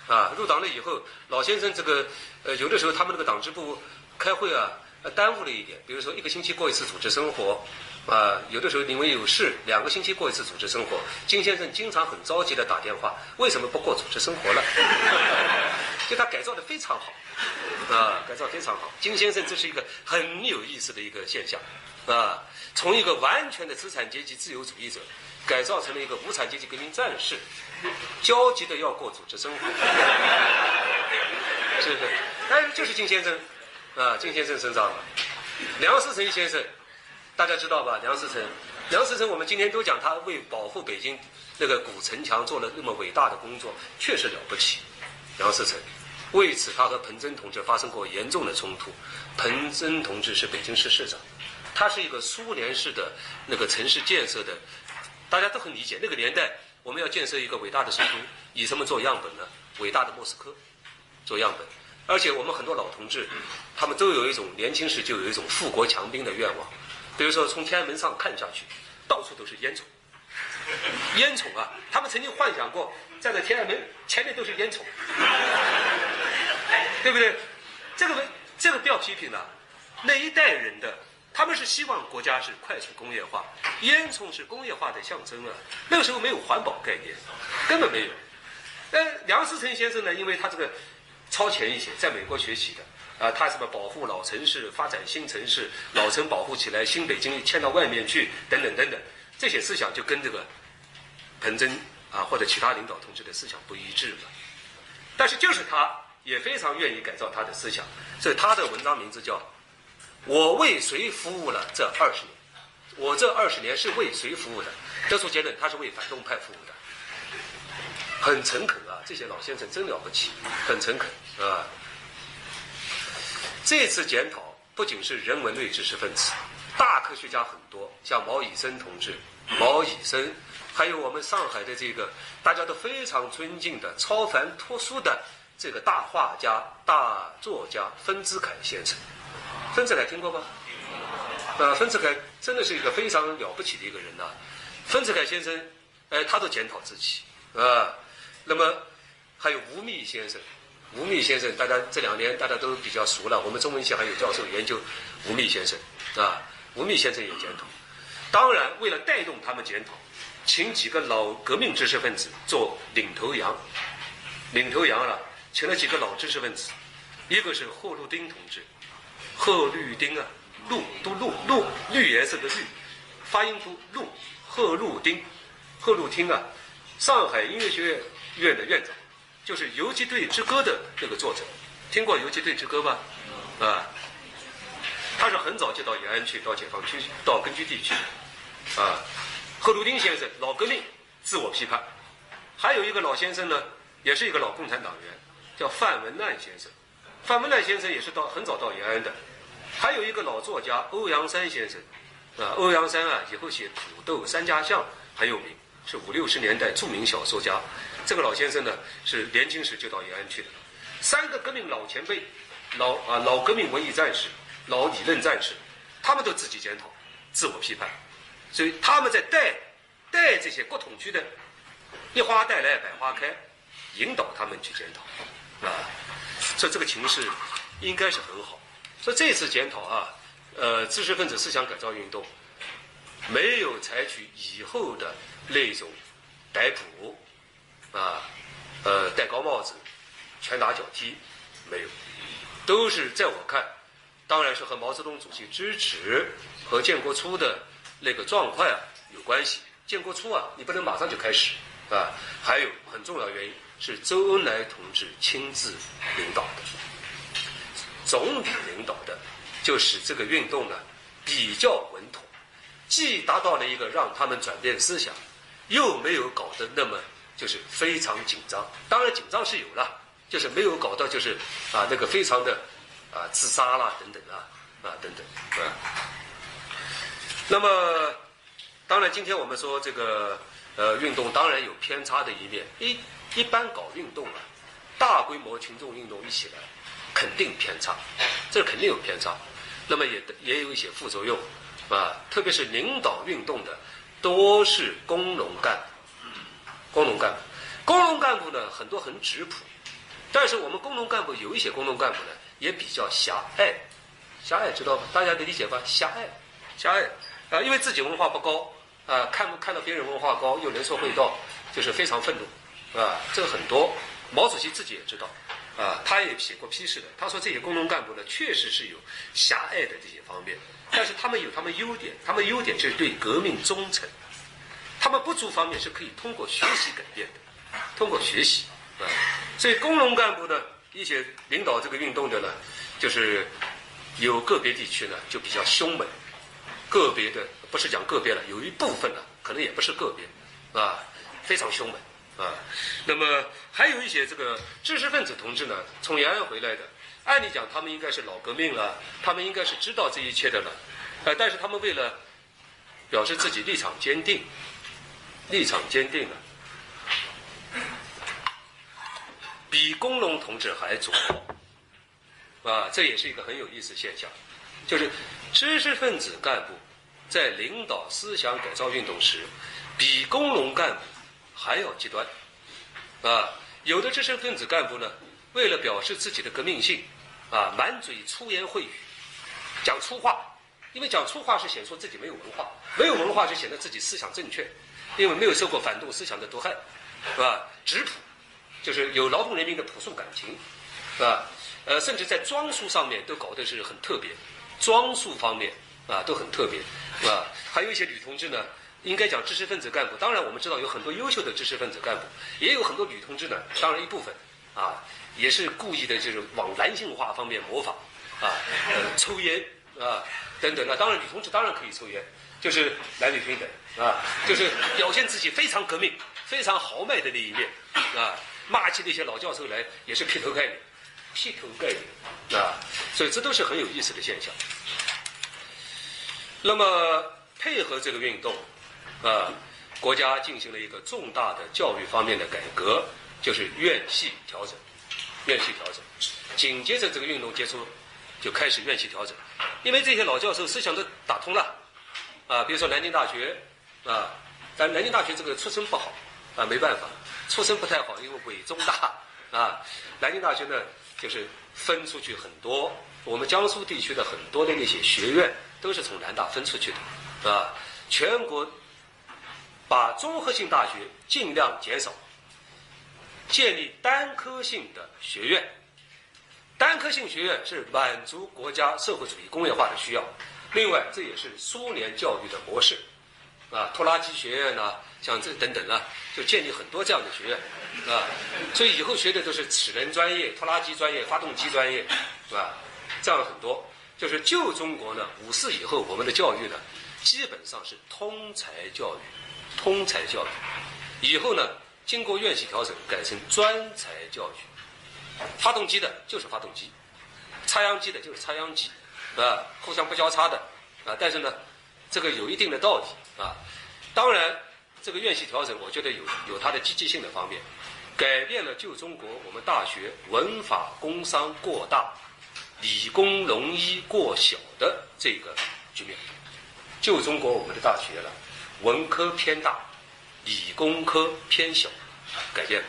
啊，入党了以后，老先生这个呃，有的时候他们那个党支部开会啊，呃耽误了一点，比如说一个星期过一次组织生活，啊，有的时候因为有事，两个星期过一次组织生活。金先生经常很着急的打电话，为什么不过组织生活了？(laughs) 就他改造的非常好。啊，改造非常好。金先生这是一个很有意思的一个现象，啊，从一个完全的资产阶级自由主义者，改造成了一个无产阶级革命战士，焦急的要过组织生活，(laughs) 是不是？哎，就是金先生，啊，金先生身上了。梁思成先生，大家知道吧？梁思成梁思成，我们今天都讲他为保护北京那个古城墙做了那么伟大的工作，确实了不起。梁思成，为此他和彭真同志发生过严重的冲突。彭真同志是北京市市长，他是一个苏联式的那个城市建设的，大家都很理解。那个年代我们要建设一个伟大的首都，以什么做样本呢？伟大的莫斯科做样本。而且我们很多老同志，他们都有一种年轻时就有一种富国强兵的愿望。比如说从天安门上看下去，到处都是烟囱，烟囱啊！他们曾经幻想过站在天安门前面都是烟囱，(laughs) 对不对？这个这个不要批评了。那一代人的他们是希望国家是快速工业化，烟囱是工业化的象征啊。那个时候没有环保概念，根本没有。呃，梁思成先生呢，因为他这个。超前一些，在美国学习的，啊，他什么保护老城市、发展新城市、老城保护起来、新北京迁到外面去等等等等，这些思想就跟这个彭真啊或者其他领导同志的思想不一致了。但是就是他也非常愿意改造他的思想，所以他的文章名字叫《我为谁服务了这二十年》，我这二十年是为谁服务的？得出结论，他是为反动派服务的。很诚恳啊，这些老先生真了不起，很诚恳啊。这次检讨不仅是人文类知识分子，大科学家很多，像毛以森同志、毛以森，还有我们上海的这个大家都非常尊敬的超凡脱俗的这个大画家、大作家丰子恺先生。丰子恺听过吗？啊，丰子恺真的是一个非常了不起的一个人呐。丰子恺先生，哎，他都检讨自己啊。那么还有吴宓先生，吴宓先生，大家这两年大家都比较熟了。我们中文系还有教授研究吴宓先生，啊，吴宓先生也检讨。当然，为了带动他们检讨，请几个老革命知识分子做领头羊，领头羊了，请了几个老知识分子，一个是贺绿汀同志，贺绿汀啊，绿都绿绿绿颜色的绿，发音读绿，贺绿汀，贺绿汀啊，上海音乐学院。院的院长，就是《游击队之歌》的那个作者，听过《游击队之歌》吧？啊，他是很早就到延安去，到解放区，到根据地去。啊，贺鲁丁先生，老革命，自我批判。还有一个老先生呢，也是一个老共产党员，叫范文澜先生。范文澜先生也是到很早到延安的。还有一个老作家欧阳山先生，啊，欧阳山啊，以后写《土豆三家巷》很有名，是五六十年代著名小说家。这个老先生呢，是年轻时就到延安去的。三个革命老前辈，老啊老革命文艺战士，老理论战士，他们都自己检讨，自我批判，所以他们在带带这些国统区的，一花带来百花开，引导他们去检讨，啊，所以这个情势应该是很好。所以这次检讨啊，呃，知识分子思想改造运动没有采取以后的那种逮捕。啊，呃，戴高帽子，拳打脚踢，没有，都是在我看，当然是和毛泽东主席支持和建国初的那个状况啊有关系。建国初啊，你不能马上就开始，啊，还有很重要原因是周恩来同志亲自领导的，总理领导的，就使这个运动呢比较稳妥，既达到了一个让他们转变思想，又没有搞得那么。就是非常紧张，当然紧张是有了，就是没有搞到就是啊那个非常的啊自杀啦等等啊啊等等啊。那么当然今天我们说这个呃运动当然有偏差的一面，一一般搞运动啊，大规模群众运动一起来肯定偏差，这肯定有偏差。那么也也有一些副作用啊，特别是领导运动的多是工农干部。工农干部，工农干部呢很多很质朴，但是我们工农干部有一些工农干部呢也比较狭隘，狭隘知道吧？大家能理解吧？狭隘，狭隘啊，因为自己文化不高啊，看不看到别人文化高又能说会道，就是非常愤怒啊，这个很多。毛主席自己也知道啊，他也写过批示的，他说这些工农干部呢确实是有狭隘的这些方面，但是他们有他们优点，他们优点就是对革命忠诚。他们不足方面是可以通过学习改变的，通过学习啊，所以工农干部呢，一些领导这个运动的呢，就是有个别地区呢就比较凶猛，个别的不是讲个别了，有一部分呢，可能也不是个别，啊，非常凶猛啊。那么还有一些这个知识分子同志呢，从延安回来的，按理讲他们应该是老革命了，他们应该是知道这一切的了，呃，但是他们为了表示自己立场坚定，立场坚定了。比工农同志还左，啊，这也是一个很有意思现象，就是知识分子干部在领导思想改造运动时，比工农干部还要极端，啊，有的知识分子干部呢，为了表示自己的革命性，啊，满嘴粗言秽语，讲粗话，因为讲粗话是显出自己没有文化，没有文化就显得自己思想正确，因为没有受过反动思想的毒害，是吧？质朴。就是有劳动人民的朴素感情，是吧？呃，甚至在装束上面都搞得是很特别，装束方面啊都很特别，是吧？还有一些女同志呢，应该讲知识分子干部。当然，我们知道有很多优秀的知识分子干部，也有很多女同志呢。当然一部分啊，也是故意的，就是往男性化方面模仿啊，呃，抽烟啊等等。那当然，女同志当然可以抽烟，就是男女平等啊，就是表现自己非常革命、非常豪迈的那一面啊。骂起那些老教授来也是劈头盖脸，劈头盖脸啊！所以这都是很有意思的现象。那么配合这个运动，啊，国家进行了一个重大的教育方面的改革，就是院系调整。院系调整，紧接着这个运动结束，就开始院系调整，因为这些老教授思想都打通了，啊，比如说南京大学，啊，但南京大学这个出身不好，啊，没办法。出身不太好，因为伪中大啊，南京大学呢就是分出去很多，我们江苏地区的很多的那些学院都是从南大分出去的，啊，全国把综合性大学尽量减少，建立单科性的学院，单科性学院是满足国家社会主义工业化的需要，另外这也是苏联教育的模式，啊，拖拉机学院呢。像这等等啊，就建立很多这样的学院，啊，所以以后学的都是齿轮专业、拖拉机专业、发动机专业，是吧？这样很多，就是旧中国呢，五四以后我们的教育呢，基本上是通才教育，通才教育。以后呢，经过院系调整，改成专才教育。发动机的就是发动机，插秧机的就是插秧机，啊，互相不交叉的，啊，但是呢，这个有一定的道理啊，当然。这个院系调整，我觉得有有它的积极性的方面，改变了旧中国我们大学文法工商过大，理工农医过小的这个局面。旧中国我们的大学了，文科偏大，理工科偏小，改变了。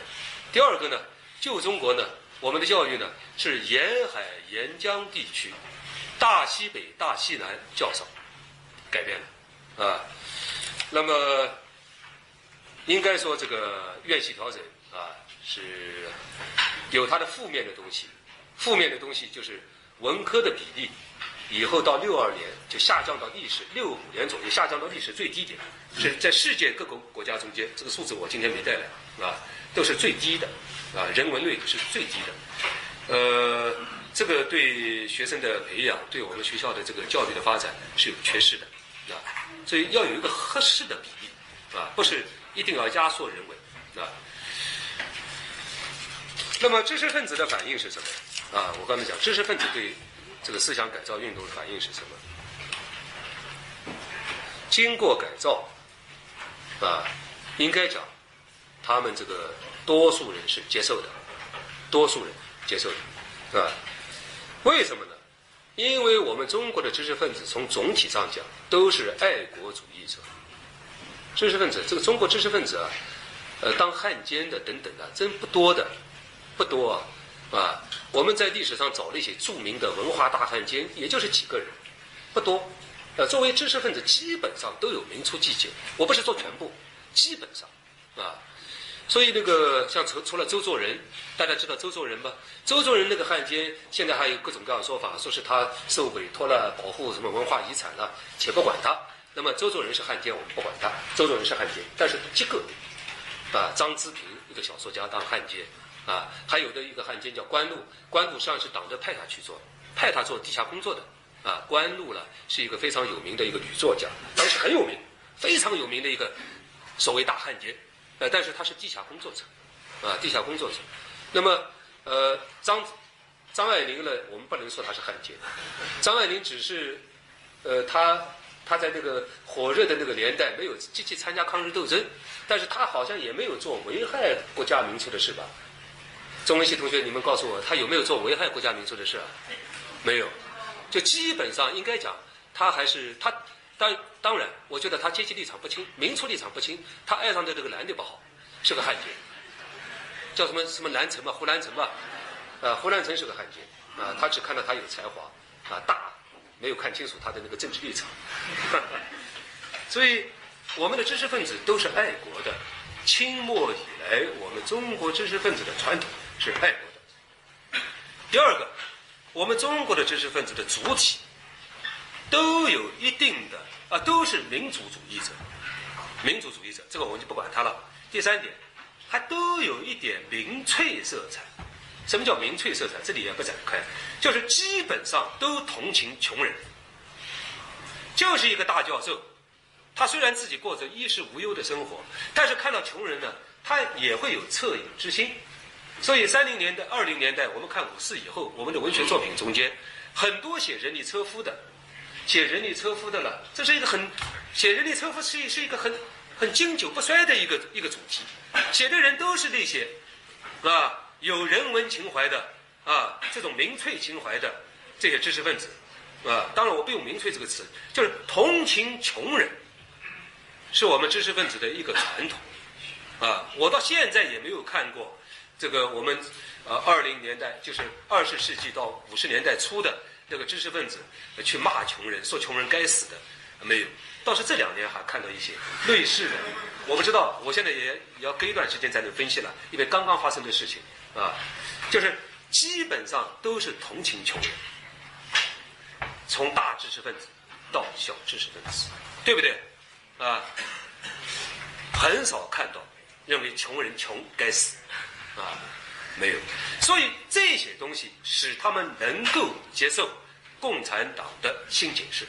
第二个呢，旧中国呢，我们的教育呢是沿海沿江地区，大西北大西南较少，改变了啊。那么。应该说，这个院系调整啊，是有它的负面的东西。负面的东西就是文科的比例，以后到六二年就下降到历史六五年左右，下降到历史最低点，是在世界各个国家中间，这个数字我今天没带来啊，都是最低的啊，人文类是最低的。呃，这个对学生的培养，对我们学校的这个教育的发展是有缺失的啊，所以要有一个合适的比例啊，不是。一定要压缩人文啊！那么知识分子的反应是什么？啊，我刚才讲，知识分子对这个思想改造运动的反应是什么？经过改造啊，应该讲，他们这个多数人是接受的，多数人接受的，是吧？为什么呢？因为我们中国的知识分子从总体上讲都是爱国主义者。知识分子，这个中国知识分子啊，呃，当汉奸的等等的，真不多的，不多啊，啊，我们在历史上找了一些著名的文化大汉奸，也就是几个人，不多。呃，作为知识分子，基本上都有民族记节。我不是说全部，基本上，啊，所以那个像除除了周作人，大家知道周作人吧？周作人那个汉奸，现在还有各种各样的说法，说是他受委托了保护什么文化遗产了，且不管他。那么周作人是汉奸，我们不管他。周作人是汉奸，但是极个啊，张之平一个小说家当汉奸啊，还有的一个汉奸叫关禄，关禄实际上是党的派他去做，派他做地下工作的。啊，关露了是一个非常有名的一个女作家，当时很有名，非常有名的一个所谓大汉奸，呃，但是他是地下工作者，啊，地下工作者。那么，呃，张张爱玲呢，我们不能说她是汉奸，张爱玲只是，呃，她她在那个火热的那个年代没有积极参加抗日斗争，但是她好像也没有做危害国家民族的事吧？中文系同学，你们告诉我，她有没有做危害国家民族的事啊？没有。就基本上应该讲，他还是他当当然，我觉得他阶级立场不清，民族立场不清，他爱上的这个男的不好，是个汉奸，叫什么什么南城嘛，胡兰成嘛，啊，胡兰成是个汉奸，啊，他只看到他有才华，啊，大，没有看清楚他的那个政治立场，(laughs) 所以我们的知识分子都是爱国的，清末以来，我们中国知识分子的传统是爱国的。第二个。我们中国的知识分子的主体都有一定的啊，都是民族主义者，民族主义者，这个我们就不管他了。第三点，还都有一点民粹色彩。什么叫民粹色彩？这里也不展开，就是基本上都同情穷人。就是一个大教授，他虽然自己过着衣食无忧的生活，但是看到穷人呢，他也会有恻隐之心。所以，三零年代、二零年代，我们看五四以后，我们的文学作品中间，很多写人力车夫的，写人力车夫的了。这是一个很，写人力车夫是是一个很很经久不衰的一个一个主题。写的人都是那些，啊，有人文情怀的啊，这种民粹情怀的这些知识分子，啊，当然我不用“民粹”这个词，就是同情穷人，是我们知识分子的一个传统。啊，我到现在也没有看过。这个我们呃二零年代就是二十世纪到五十年代初的那个知识分子去骂穷人，说穷人该死的没有，倒是这两年还看到一些类似的。我不知道，我现在也要隔一段时间才能分析了，因为刚刚发生的事情啊，就是基本上都是同情穷人，从大知识分子到小知识分子，对不对？啊，很少看到认为穷人穷该死。啊，没有，所以这些东西使他们能够接受共产党的新解释。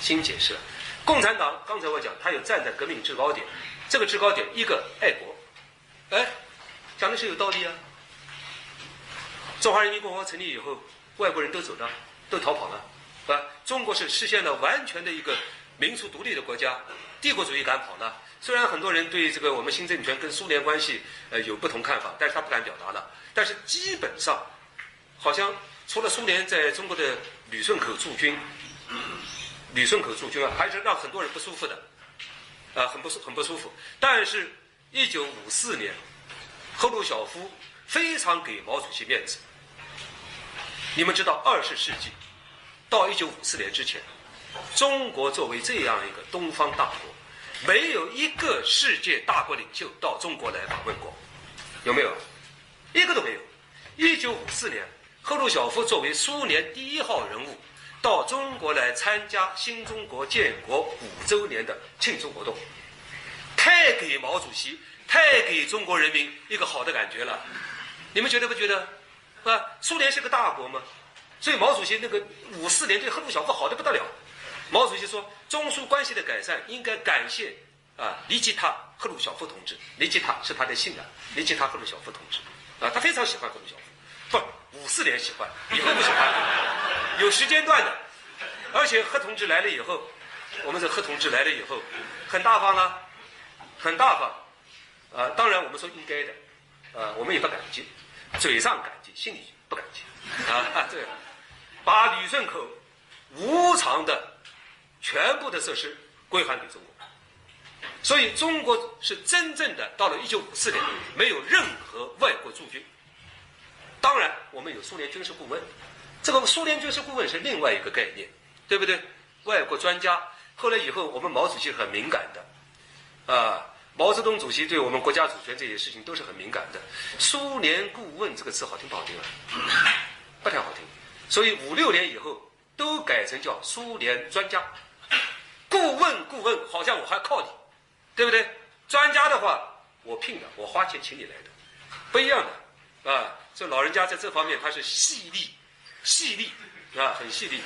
新解释，共产党刚才我讲，他有站在革命制高点，这个制高点一个爱国，哎，讲的是有道理啊。中华人民共和国成立以后，外国人都走了，都逃跑了，啊，中国是实现了完全的一个民族独立的国家，帝国主义敢跑了。虽然很多人对这个我们新政权跟苏联关系呃有不同看法，但是他不敢表达了。但是基本上，好像除了苏联在中国的旅顺口驻军，(coughs) 旅顺口驻军，还是让很多人不舒服的，啊，很不舒很不舒服。但是，一九五四年，赫鲁晓夫非常给毛主席面子。你们知道，二十世纪到一九五四年之前，中国作为这样一个东方大国。没有一个世界大国领袖到中国来访问过，有没有？一个都没有。一九五四年，赫鲁晓夫作为苏联第一号人物，到中国来参加新中国建国五周年的庆祝活动，太给毛主席、太给中国人民一个好的感觉了。你们觉得不觉得？啊，苏联是个大国吗？所以毛主席那个五四年对赫鲁晓夫好的不得了。毛主席说：“中苏关系的改善应该感谢啊，尼基塔·赫鲁晓夫同志。尼基塔是他的姓啊，尼基塔·赫鲁晓夫同志啊，他非常喜欢赫鲁晓夫，不，五四年喜欢，以后不喜欢，有时间段的。而且贺同志来了以后，我们这贺同志来了以后，很大方啊，很大方啊。当然我们说应该的，啊，我们也不感激，嘴上感激，心里不感激啊。这个把旅顺口无偿的。”全部的设施归还给中国，所以中国是真正的到了一九五四年，没有任何外国驻军。当然，我们有苏联军事顾问，这个苏联军事顾问是另外一个概念，对不对？外国专家。后来以后，我们毛主席很敏感的，啊，毛泽东主席对我们国家主权这些事情都是很敏感的。苏联顾问这个词好听不好听啊？不太好听。所以五六年以后都改成叫苏联专家。顾问，顾问，好像我还靠你，对不对？专家的话，我聘的，我花钱请你来的，不一样的，啊，这老人家在这方面他是细腻、细腻、啊，很犀利，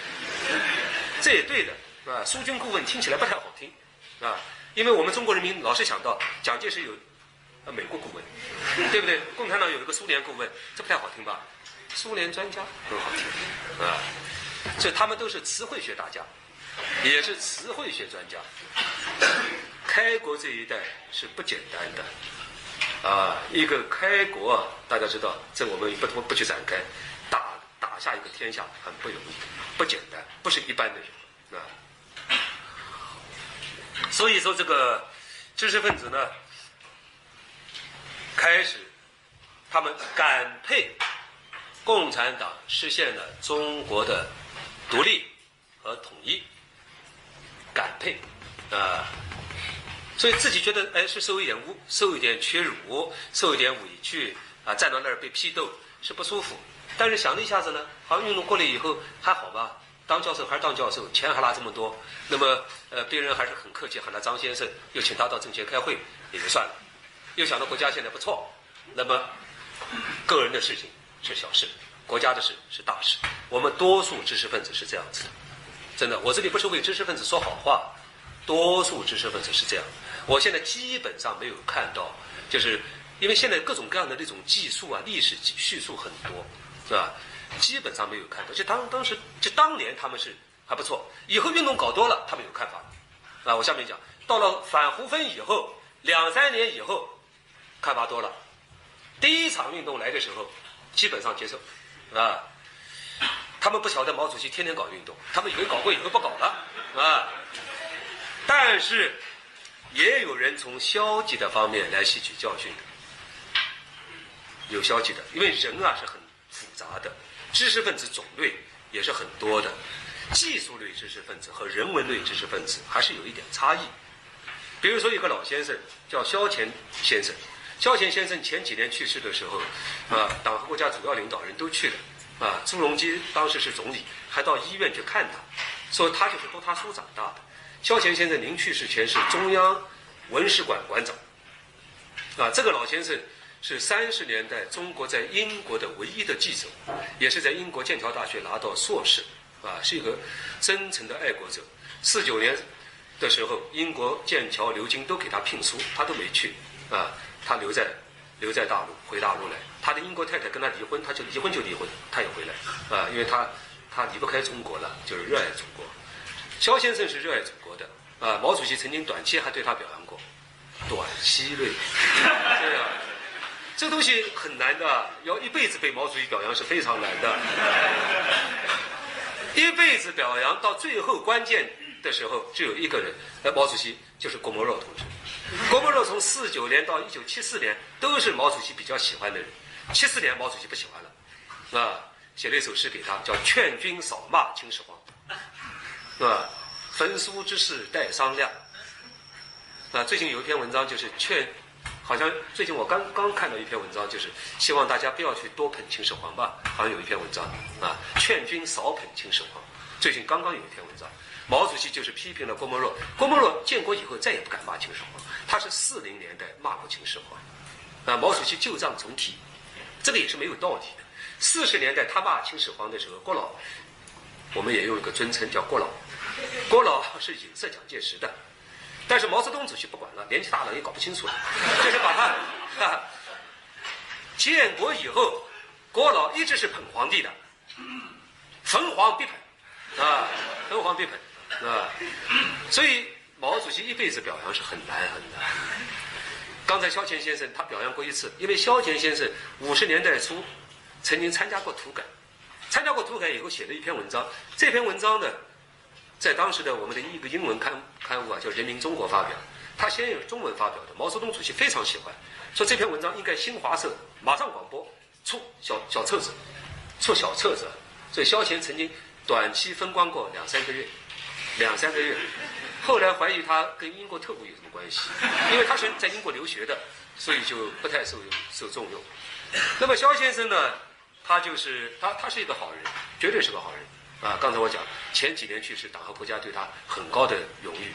这也对的，啊，苏军顾问听起来不太好听，啊，因为我们中国人民老是想到蒋介石有，呃，美国顾问，对不对？共产党有一个苏联顾问，这不太好听吧？苏联专家很好听，啊，这他们都是词汇学大家，也是词汇学专家。开国这一代是不简单的，啊，一个开国啊，大家知道，这我们不不不去展开。打打下一个天下很不容易，不简单，不是一般的人啊。所以说，这个知识分子呢，开始他们感佩共产党实现了中国的独立和统一，感佩啊，所以自己觉得哎是受一点侮，受一点屈辱，受一点委屈啊，站到那儿被批斗是不舒服。但是想了一下子呢，好像运动过来以后还好吧，当教授还是当教授，钱还拿这么多，那么呃别人还是很客气喊他张先生，又请他到政协开会，也就算了。又想到国家现在不错，那么个人的事情是小事，国家的事是大事。我们多数知识分子是这样子，真的，我这里不是为知识分子说好话，多数知识分子是这样。我现在基本上没有看到，就是因为现在各种各样的那种技术啊、历史叙述很多。是吧？基本上没有看到，就当当时就当年他们是还不错，以后运动搞多了，他们有看法。啊，我下面讲，到了反胡风以后，两三年以后，看法多了。第一场运动来的时候，基本上接受，啊，他们不晓得毛主席天天搞运动，他们以为搞过以后不搞了，啊，但是也有人从消极的方面来吸取教训的，有消极的，因为人啊是很。复杂的知识分子种类也是很多的，技术类知识分子和人文类知识分子还是有一点差异。比如说，一个老先生叫萧乾先生，萧乾先生前几年去世的时候，啊，党和国家主要领导人都去了，啊，朱镕基当时是总理，还到医院去看他，说他就是读他书长大的。萧乾先生临去世前是中央文史馆馆长，啊，这个老先生。是三十年代中国在英国的唯一的记者，也是在英国剑桥大学拿到硕士，啊，是一个真诚的爱国者。四九年的时候，英国剑桥、牛津都给他聘书，他都没去，啊，他留在留在大陆，回大陆来。他的英国太太跟他离婚，他就离婚就离婚，他也回来，啊，因为他他离不开中国了，就是热爱祖国。肖先生是热爱祖国的，啊，毛主席曾经短期还对他表扬过，短期内，对啊。这东西很难的，要一辈子被毛主席表扬是非常难的。一辈子表扬到最后关键的时候，只有一个人，那毛主席就是郭沫若同志。郭沫若从四九年到一九七四年都是毛主席比较喜欢的人，七四年毛主席不喜欢了，啊，写了一首诗给他，叫《劝君少骂秦始皇》，是吧？焚书之事待商量。啊，最近有一篇文章就是劝。好像最近我刚刚看到一篇文章，就是希望大家不要去多捧秦始皇吧。好像有一篇文章啊，劝君少捧秦始皇。最近刚刚有一篇文章，毛主席就是批评了郭沫若。郭沫若建国以后再也不敢骂秦始皇，他是四零年代骂过秦始皇。啊，毛主席旧账重提，这个也是没有道理的。四十年代他骂秦始皇的时候，郭老，我们也用一个尊称叫郭老。郭老是影射蒋介石的。但是毛泽东主席不管了，年纪大了也搞不清楚了，就是把他 (laughs) 建国以后，郭老一直是捧皇帝的，(laughs) 逢皇必捧，啊，逢皇必捧，啊，所以毛主席一辈子表扬是很难很难。(laughs) 刚才萧乾先生他表扬过一次，因为萧乾先生五十年代初曾经参加过土改，参加过土改以后写了一篇文章，这篇文章呢。在当时的我们的一个英文刊刊物啊，叫《人民中国》发表，他先有中文发表的。毛泽东主席非常喜欢，说这篇文章应该新华社马上广播出小小册子，出小册子。所以萧乾曾经短期风光过两三个月，两三个月。后来怀疑他跟英国特务有什么关系，(laughs) 因为他是在英国留学的，所以就不太受受重用。那么肖先生呢，他就是他他是一个好人，绝对是个好人。啊，刚才我讲前几年去世，党和国家对他很高的荣誉，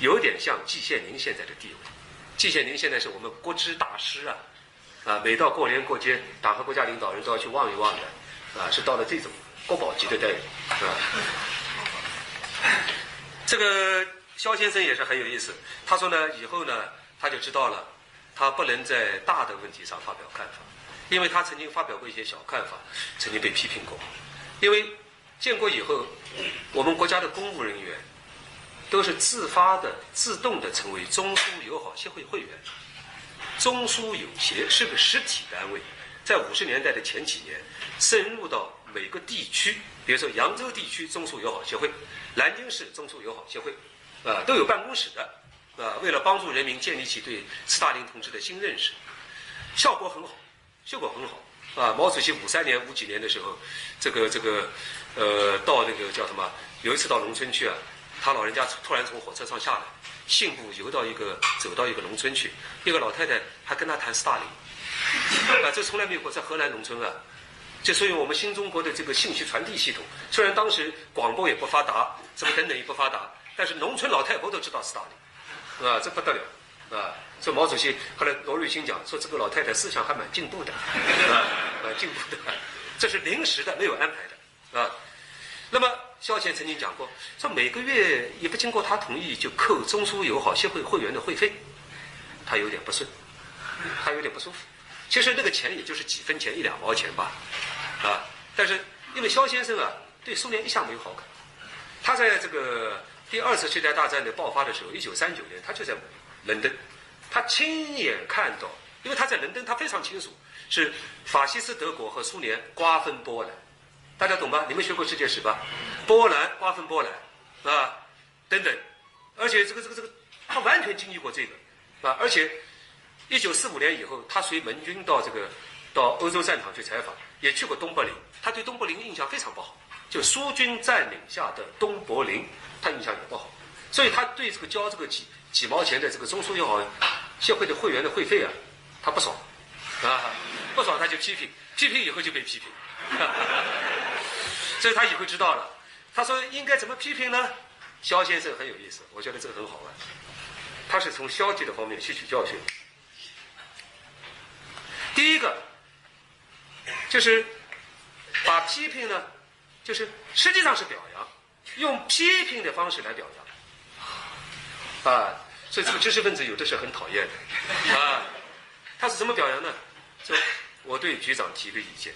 有点像季羡林现在的地位。季羡林现在是我们国之大师啊，啊，每到过年过节，党和国家领导人都要去望一望的，啊，是到了这种国宝级的待遇啊。这个肖先生也是很有意思，他说呢，以后呢，他就知道了，他不能在大的问题上发表看法，因为他曾经发表过一些小看法，曾经被批评过。因为建国以后，我们国家的公务人员都是自发的、自动的成为中苏友好协会会员。中苏友协是个实体单位，在五十年代的前几年，深入到每个地区，比如说扬州地区中苏友好协会、南京市中苏友好协会，啊，都有办公室的，啊，为了帮助人民建立起对斯大林同志的新认识，效果很好，效果很好。啊，毛主席五三年、五几年的时候，这个这个，呃，到那个叫什么？有一次到农村去啊，他老人家突然从火车上下来，信步游到一个走到一个农村去，一个老太太还跟他谈斯大林，啊，这从来没有过在河南农村啊。这所以我们新中国的这个信息传递系统，虽然当时广播也不发达，什么等等也不发达，但是农村老太婆都知道斯大林，啊，这不得了，啊。所以毛主席后来罗瑞卿讲说这个老太太思想还蛮进步的，啊，蛮进步的，这是临时的没有安排的啊。那么萧乾曾经讲过，说每个月也不经过他同意就扣中苏友好协会会员的会费，他有点不顺，他有点不舒服。其实那个钱也就是几分钱一两毛钱吧，啊，但是因为萧先生啊对苏联一向没有好感，他在这个第二次世界大战的爆发的时候，一九三九年他就在伦敦。他亲眼看到，因为他在伦敦，他非常清楚是法西斯德国和苏联瓜分波兰，大家懂吧？你们学过世界史吧？波兰瓜分波兰，啊，等等，而且这个这个这个，他完全经历过这个，啊，而且一九四五年以后，他随盟军到这个到欧洲战场去采访，也去过东柏林，他对东柏林印象非常不好，就苏军占领下的东柏林，他印象也不好，所以他对这个交这个几几毛钱的这个中苏友好。协会的会员的会费啊，他不爽，啊，不爽他就批评，批评以后就被批评，(laughs) 所以他以后知道了，他说应该怎么批评呢？肖先生很有意思，我觉得这个很好玩，他是从消极的方面吸取教训。第一个就是把批评呢，就是实际上是表扬，用批评的方式来表扬，啊。所以这个知识分子有的是很讨厌的，啊，他是怎么表扬呢？就我对局长提个意见，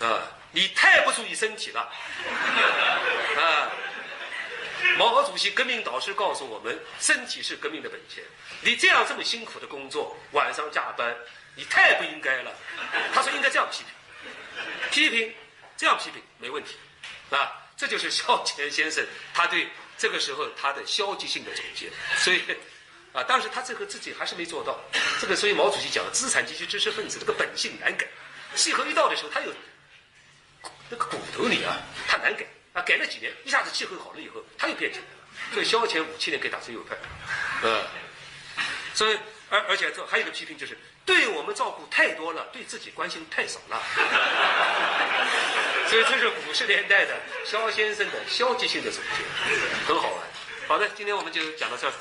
啊，你太不注意身体了，啊，毛主席革命导师告诉我们，身体是革命的本钱，你这样这么辛苦的工作，晚上加班，你太不应该了。他说应该这样批评，批评，这样批评没问题，啊，这就是萧乾先生他对。这个时候，他的消极性的总结，所以，啊，当时他这个自己还是没做到。这个，所以毛主席讲，资产阶级知识分子这个本性难改，气候一到的时候，他有那个骨头里啊，他难改啊，改了几年，一下子气候好了以后，他又变起来了。所以，萧乾五七年可以打成右派，嗯，所以，而而且这还有个批评就是，对我们照顾太多了，对自己关心太少了。(laughs) 所以这是五十年代的肖先生的消极性的总结，很好玩。好的，今天我们就讲到这儿。